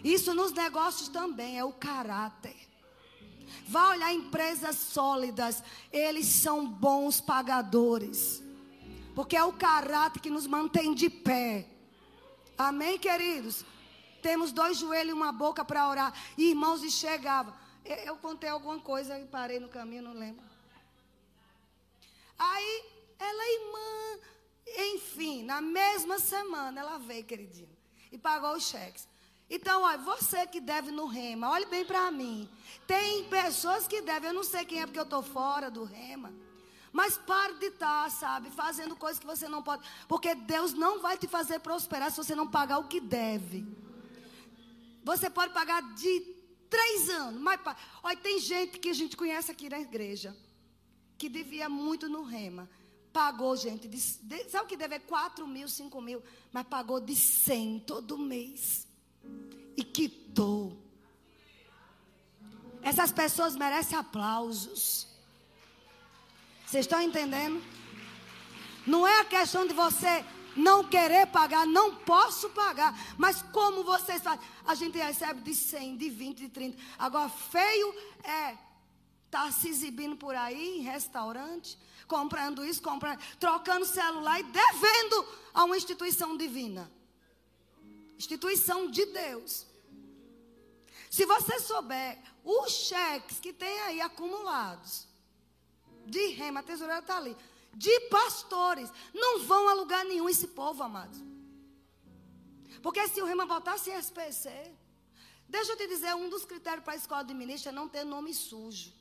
Isso nos negócios também, é o caráter. Vá olhar empresas sólidas, eles são bons pagadores. Porque é o caráter que nos mantém de pé. Amém, queridos? Temos dois joelhos e uma boca para orar. E irmãos, e chegava. Eu, eu contei alguma coisa e parei no caminho, não lembro. Aí, ela, irmã, enfim, na mesma semana ela veio, queridinho, e pagou os cheques. Então, olha, você que deve no rema, olhe bem para mim. Tem pessoas que devem, eu não sei quem é porque eu estou fora do rema. Mas pare de estar, tá, sabe, fazendo coisas que você não pode. Porque Deus não vai te fazer prosperar se você não pagar o que deve. Você pode pagar de três anos. Mas, olha, tem gente que a gente conhece aqui na igreja. Que devia muito no rema. Pagou, gente. De, de, sabe o que deve? 4 mil, 5 mil. Mas pagou de 100 todo mês e quitou. Essas pessoas merecem aplausos. Vocês estão entendendo? Não é a questão de você não querer pagar, não posso pagar. Mas como vocês fazem? A gente recebe de 100, de 20, de 30. Agora, feio é estar tá se exibindo por aí em restaurante, comprando isso, comprando, trocando celular e devendo a uma instituição divina instituição de Deus. Se você souber os cheques que tem aí acumulados, de rema, a tesoureira está ali, de pastores, não vão a lugar nenhum esse povo, amados. Porque se o rema voltasse em SPC, deixa eu te dizer, um dos critérios para a escola de ministro é não ter nome sujo.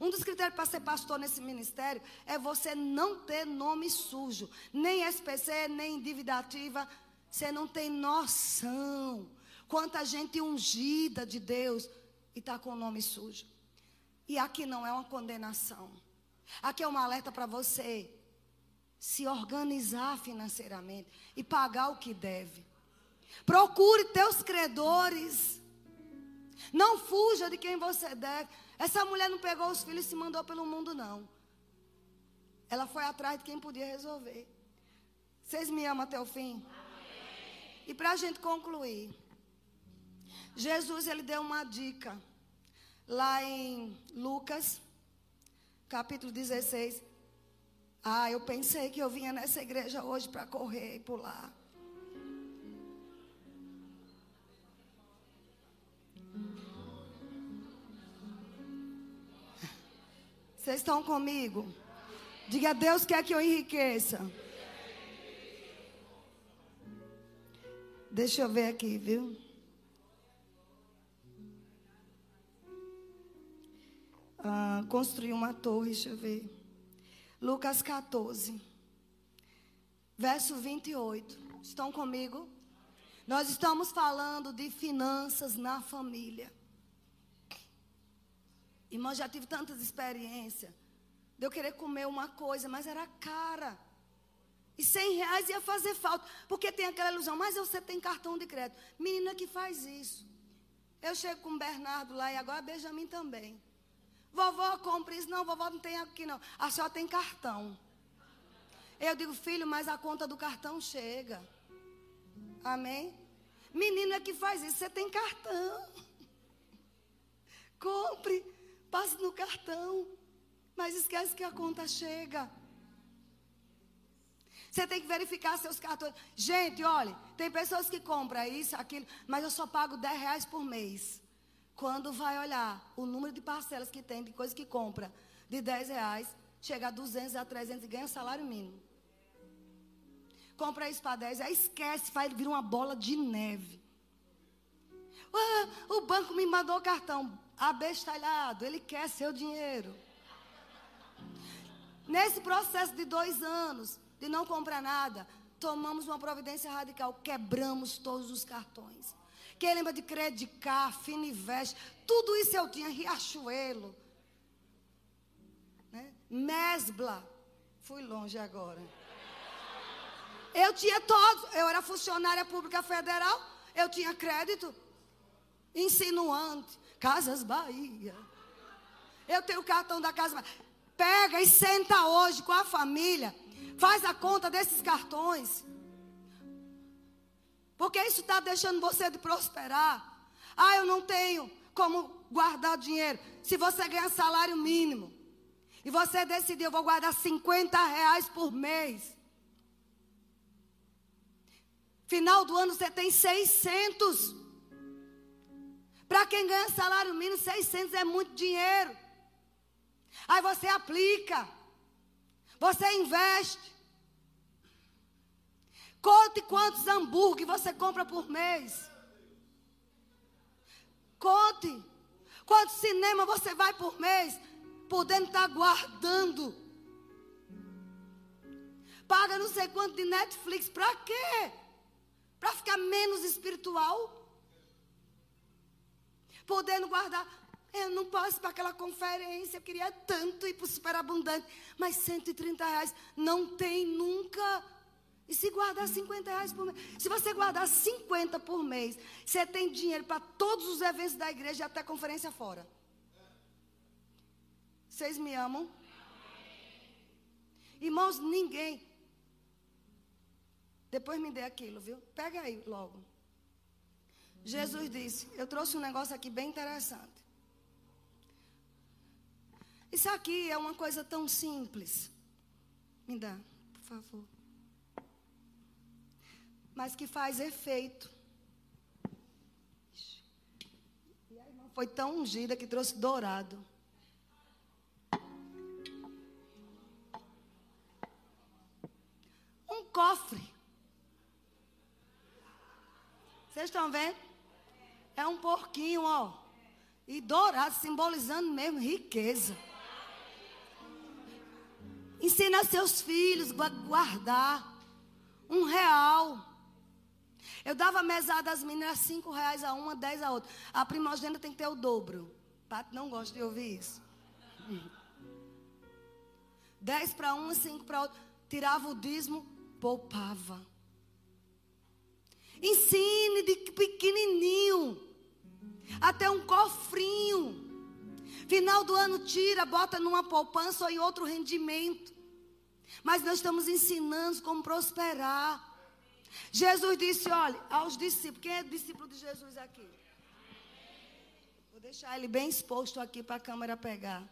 Um dos critérios para ser pastor nesse ministério é você não ter nome sujo, nem SPC, nem dívida ativa, você não tem noção quanta gente ungida de Deus e está com o nome sujo. E aqui não é uma condenação. Aqui é um alerta para você se organizar financeiramente e pagar o que deve. Procure teus credores. Não fuja de quem você deve. Essa mulher não pegou os filhos e se mandou pelo mundo, não. Ela foi atrás de quem podia resolver. Vocês me amam até o fim? E para a gente concluir, Jesus ele deu uma dica lá em Lucas, capítulo 16. Ah, eu pensei que eu vinha nessa igreja hoje para correr e pular. Vocês estão comigo? Diga a Deus quer que eu enriqueça. Deixa eu ver aqui, viu? Ah, construir uma torre, deixa eu ver. Lucas 14, verso 28. Estão comigo? Nós estamos falando de finanças na família. Irmão, já tive tantas experiências de eu querer comer uma coisa, mas era cara. E 100 reais ia fazer falta. Porque tem aquela ilusão, mas você tem cartão de crédito. Menina que faz isso. Eu chego com o Bernardo lá e agora Benjamin também. Vovó, compra isso. Não, vovó não tem aqui não. A senhora tem cartão. Eu digo, filho, mas a conta do cartão chega. Amém? Menino é que faz isso, você tem cartão. Compre, passe no cartão. Mas esquece que a conta chega. Você tem que verificar seus cartões. Gente, olha, tem pessoas que compram isso, aquilo, mas eu só pago 10 reais por mês. Quando vai olhar o número de parcelas que tem, de coisa que compra, de 10 reais, chega a 200, a 300 e ganha salário mínimo. Compra isso para 10, aí esquece, vai vir uma bola de neve. Ah, o banco me mandou cartão abestalhado, ele quer seu dinheiro. Nesse processo de dois anos, de não comprar nada, tomamos uma providência radical, quebramos todos os cartões. Quem lembra de Credicar, Fininvest, tudo isso eu tinha, Riachuelo, né? Mesbla, fui longe agora. Eu tinha todos, eu era funcionária pública federal, eu tinha crédito, insinuante, Casas Bahia. Eu tenho o cartão da Casa Bahia. Pega e senta hoje com a família Faz a conta desses cartões. Porque isso está deixando você de prosperar. Ah, eu não tenho como guardar dinheiro. Se você ganha salário mínimo e você decidir, eu vou guardar 50 reais por mês. Final do ano você tem 600. Para quem ganha salário mínimo, 600 é muito dinheiro. Aí você aplica. Você investe. Conte quantos hambúrguer você compra por mês. Conte quanto cinema você vai por mês, podendo estar guardando. Paga não sei quanto de Netflix, para quê? Para ficar menos espiritual? Podendo guardar. Eu não posso para aquela conferência, eu queria tanto ir para o superabundante, mas 130 reais não tem nunca. E se guardar 50 reais por mês? Se você guardar 50 por mês, você tem dinheiro para todos os eventos da igreja e até conferência fora. Vocês me amam? Irmãos, ninguém. Depois me dê aquilo, viu? Pega aí logo. Jesus disse: Eu trouxe um negócio aqui bem interessante. Isso aqui é uma coisa tão simples. Me dá, por favor. Mas que faz efeito. E a irmã foi tão ungida que trouxe dourado. Um cofre. Vocês estão vendo? É um porquinho, ó. E dourado, simbolizando mesmo riqueza. Ensina seus filhos a guardar um real. Eu dava mesada às meninas cinco reais a uma, dez a outra. A primogênita tem que ter o dobro. Pato não gosta de ouvir isso. Dez para uma, cinco para outra. Tirava o dízimo, poupava. Ensine de pequenininho. Até um cofrinho. Final do ano tira, bota numa poupança ou em outro rendimento. Mas nós estamos ensinando como prosperar. Jesus disse: olha, aos discípulos. Quem é discípulo de Jesus aqui? Vou deixar ele bem exposto aqui para a câmera pegar.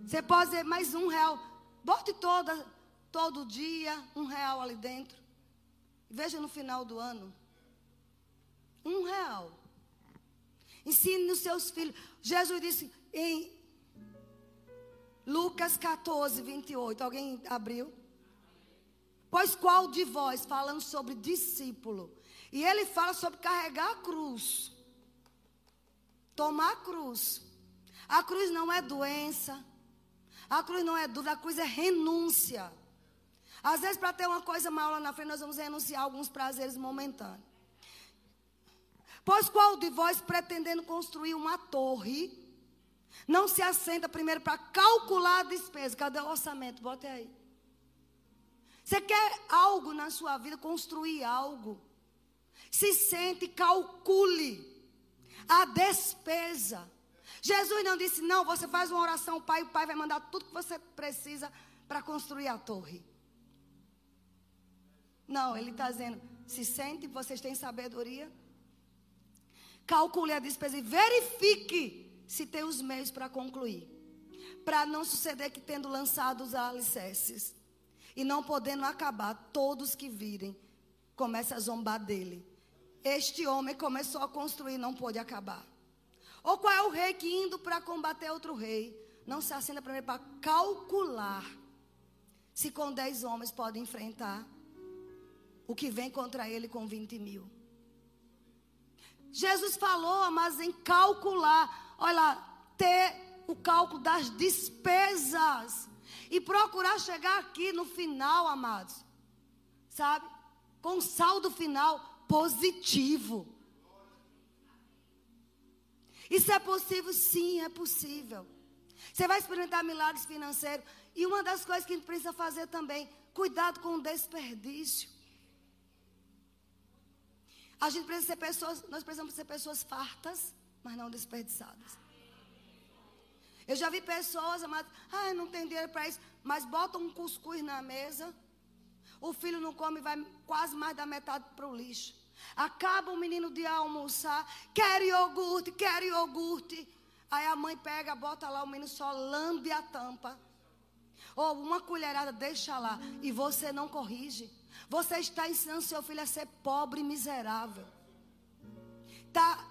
Você pode dizer mais um real. Bote toda, todo dia um real ali dentro. Veja no final do ano. Um real. Ensine os seus filhos. Jesus disse em Lucas 14, 28. Alguém abriu? Pois qual de vós, falando sobre discípulo, e ele fala sobre carregar a cruz, tomar a cruz. A cruz não é doença, a cruz não é dúvida, a cruz é renúncia. Às vezes, para ter uma coisa maior lá na frente, nós vamos renunciar a alguns prazeres momentâneos. Pois qual de vós, pretendendo construir uma torre, não se assenta primeiro para calcular a despesa? Cadê o orçamento? Bote aí. Você quer algo na sua vida, construir algo. Se sente, calcule a despesa. Jesus não disse, não, você faz uma oração, o pai, o pai vai mandar tudo que você precisa para construir a torre. Não, ele está dizendo, se sente, vocês têm sabedoria. Calcule a despesa e verifique se tem os meios para concluir. Para não suceder que tendo lançado os alicerces e não podendo acabar, todos que virem começam a zombar dele. Este homem começou a construir, não pôde acabar. Ou qual é o rei que indo para combater outro rei, não se assina primeiro para calcular se com dez homens pode enfrentar o que vem contra ele com 20 mil. Jesus falou, mas em calcular, olha lá, ter o cálculo das despesas e procurar chegar aqui no final, amados, sabe? Com saldo final positivo. Isso é possível? Sim, é possível. Você vai experimentar milagres financeiros. E uma das coisas que a gente precisa fazer também, cuidado com o desperdício. A gente precisa ser pessoas, nós precisamos ser pessoas fartas, mas não desperdiçadas. Eu já vi pessoas, amadas, ah, não tem dinheiro para isso, mas botam um cuscuz na mesa, o filho não come, vai quase mais da metade para o lixo. Acaba o menino de almoçar, quer iogurte, quer iogurte. Aí a mãe pega, bota lá, o menino só lambe a tampa. Ou uma colherada, deixa lá. E você não corrige. Você está ensinando seu filho a ser pobre e miserável. Está,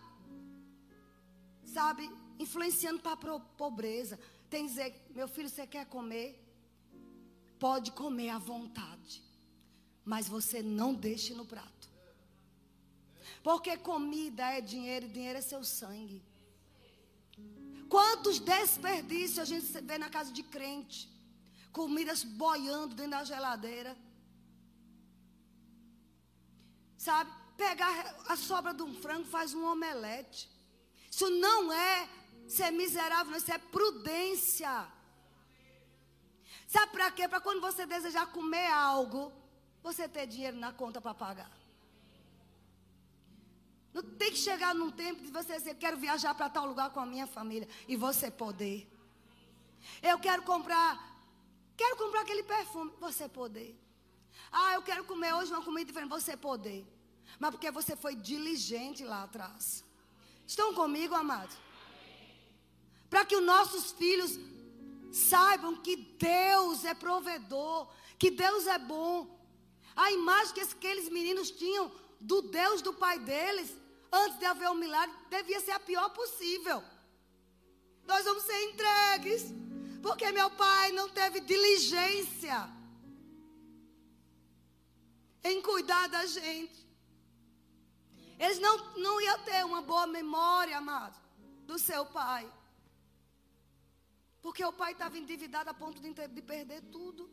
sabe, influenciando para a pobreza. Tem que dizer, meu filho, você quer comer? Pode comer à vontade. Mas você não deixe no prato. Porque comida é dinheiro e dinheiro é seu sangue. Quantos desperdícios a gente vê na casa de crente? Comidas boiando dentro da geladeira. Sabe? Pegar a sobra de um frango, faz um omelete. Isso não é ser miserável, isso é prudência. Sabe para quê? Para quando você desejar comer algo, você ter dinheiro na conta para pagar. Não tem que chegar num tempo de você dizer, quero viajar para tal lugar com a minha família. E você poder. Eu quero comprar, quero comprar aquele perfume. Você poder. Ah, eu quero comer hoje uma comida diferente. Você poder. Mas porque você foi diligente lá atrás. Estão comigo, amados? Para que os nossos filhos saibam que Deus é provedor, que Deus é bom. A imagem que aqueles meninos tinham do Deus do pai deles antes de haver um milagre, devia ser a pior possível. Nós vamos ser entregues, porque meu pai não teve diligência em cuidar da gente. Eles não, não iam ter uma boa memória, amado, do seu pai. Porque o pai estava endividado a ponto de, de perder tudo.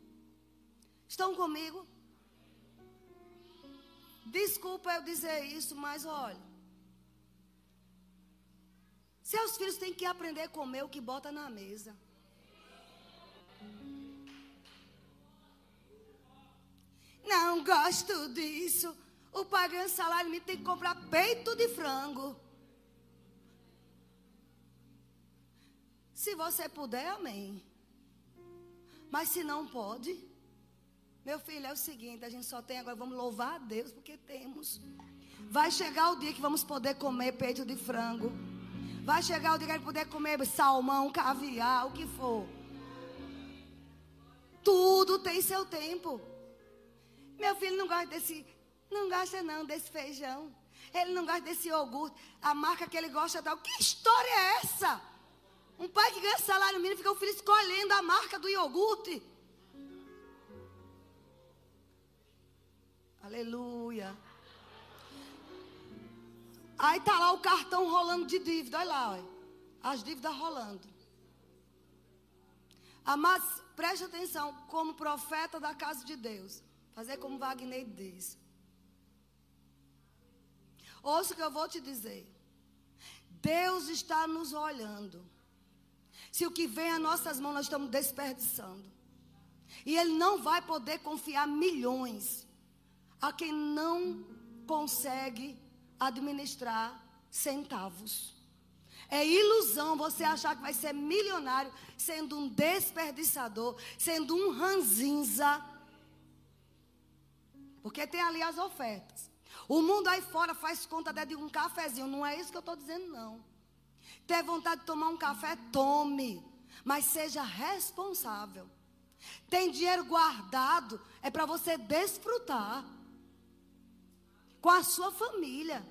Estão comigo? Desculpa eu dizer isso, mas olha. Seus filhos têm que aprender a comer o que bota na mesa. Não gosto disso. O pai ganha salário me tem que comprar peito de frango. Se você puder, amém. Mas se não pode, meu filho, é o seguinte: a gente só tem agora, vamos louvar a Deus porque temos. Vai chegar o dia que vamos poder comer peito de frango. Vai chegar o dia que vai poder comer salmão, caviar, o que for. Tudo tem seu tempo. Meu filho não gosta desse, não gosta não desse feijão. Ele não gosta desse iogurte. A marca que ele gosta tal. Que história é essa? Um pai que ganha salário mínimo fica o filho escolhendo a marca do iogurte. Aleluia. Aí tá lá o cartão rolando de dívida, olha lá, olha. as dívidas rolando. Mas preste atenção, como profeta da casa de Deus, fazer como Wagner diz. Ouça o que eu vou te dizer. Deus está nos olhando. Se o que vem às nossas mãos nós estamos desperdiçando. E ele não vai poder confiar milhões a quem não consegue administrar centavos. É ilusão você achar que vai ser milionário sendo um desperdiçador, sendo um ranzinza. Porque tem ali as ofertas. O mundo aí fora faz conta até de um cafezinho. Não é isso que eu estou dizendo, não. Ter vontade de tomar um café, tome. Mas seja responsável. Tem dinheiro guardado, é para você desfrutar. Com a sua família.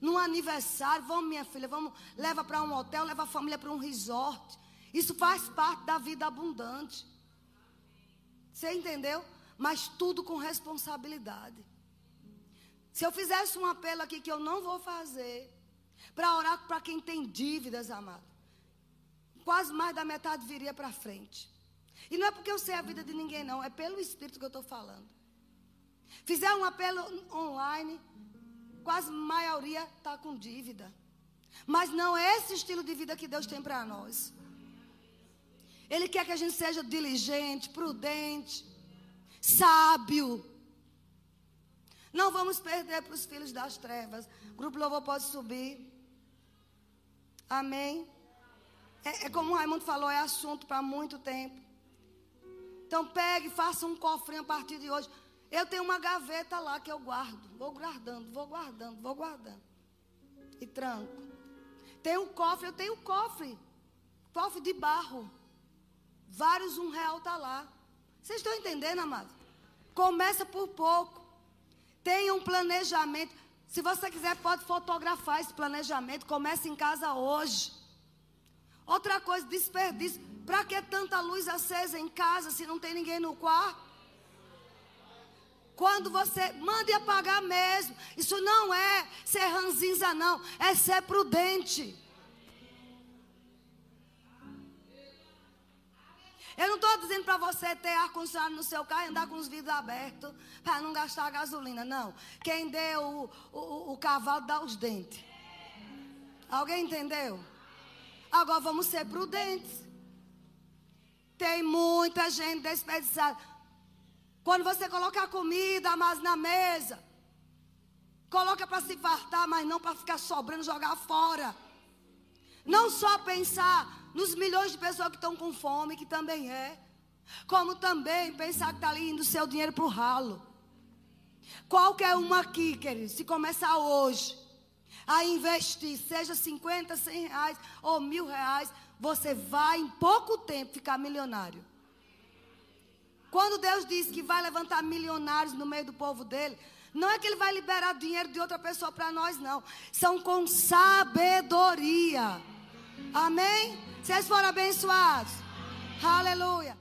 Num aniversário, vamos, minha filha, vamos, leva para um hotel, leva a família para um resort. Isso faz parte da vida abundante. Você entendeu? Mas tudo com responsabilidade. Se eu fizesse um apelo aqui que eu não vou fazer, para orar para quem tem dívidas, amado, quase mais da metade viria para frente. E não é porque eu sei a vida de ninguém, não, é pelo Espírito que eu estou falando. Fizer um apelo online, quase maioria está com dívida. Mas não é esse estilo de vida que Deus tem para nós. Ele quer que a gente seja diligente, prudente, sábio. Não vamos perder para os filhos das trevas. Grupo Louvor pode subir. Amém. É, é como o Raimundo falou, é assunto para muito tempo. Então pegue, faça um cofrinho a partir de hoje. Eu tenho uma gaveta lá que eu guardo. Vou guardando, vou guardando, vou guardando. E tranco. Tem um cofre, eu tenho um cofre. Cofre de barro. Vários um real tá lá. Vocês estão entendendo, amado? Começa por pouco. Tenha um planejamento. Se você quiser, pode fotografar esse planejamento. Comece em casa hoje. Outra coisa, desperdício. Para que tanta luz acesa em casa se não tem ninguém no quarto? Quando você mande apagar mesmo. Isso não é ser ranzinza, não. É ser prudente. Eu não estou dizendo para você ter ar-condicionado no seu carro e andar com os vidros abertos para não gastar gasolina. Não. Quem deu o, o, o cavalo dá os dentes. Alguém entendeu? Agora vamos ser prudentes. Tem muita gente desperdiçada. Quando você coloca a comida, mas na mesa, coloca para se fartar, mas não para ficar sobrando, jogar fora. Não só pensar nos milhões de pessoas que estão com fome, que também é, como também pensar que está ali indo seu dinheiro para o ralo. Qualquer uma aqui, querido, se começar hoje a investir, seja 50, 100 reais ou mil reais, você vai em pouco tempo ficar milionário. Quando Deus diz que vai levantar milionários no meio do povo dele, não é que ele vai liberar dinheiro de outra pessoa para nós, não. São com sabedoria. Amém? Vocês foram abençoados. Aleluia.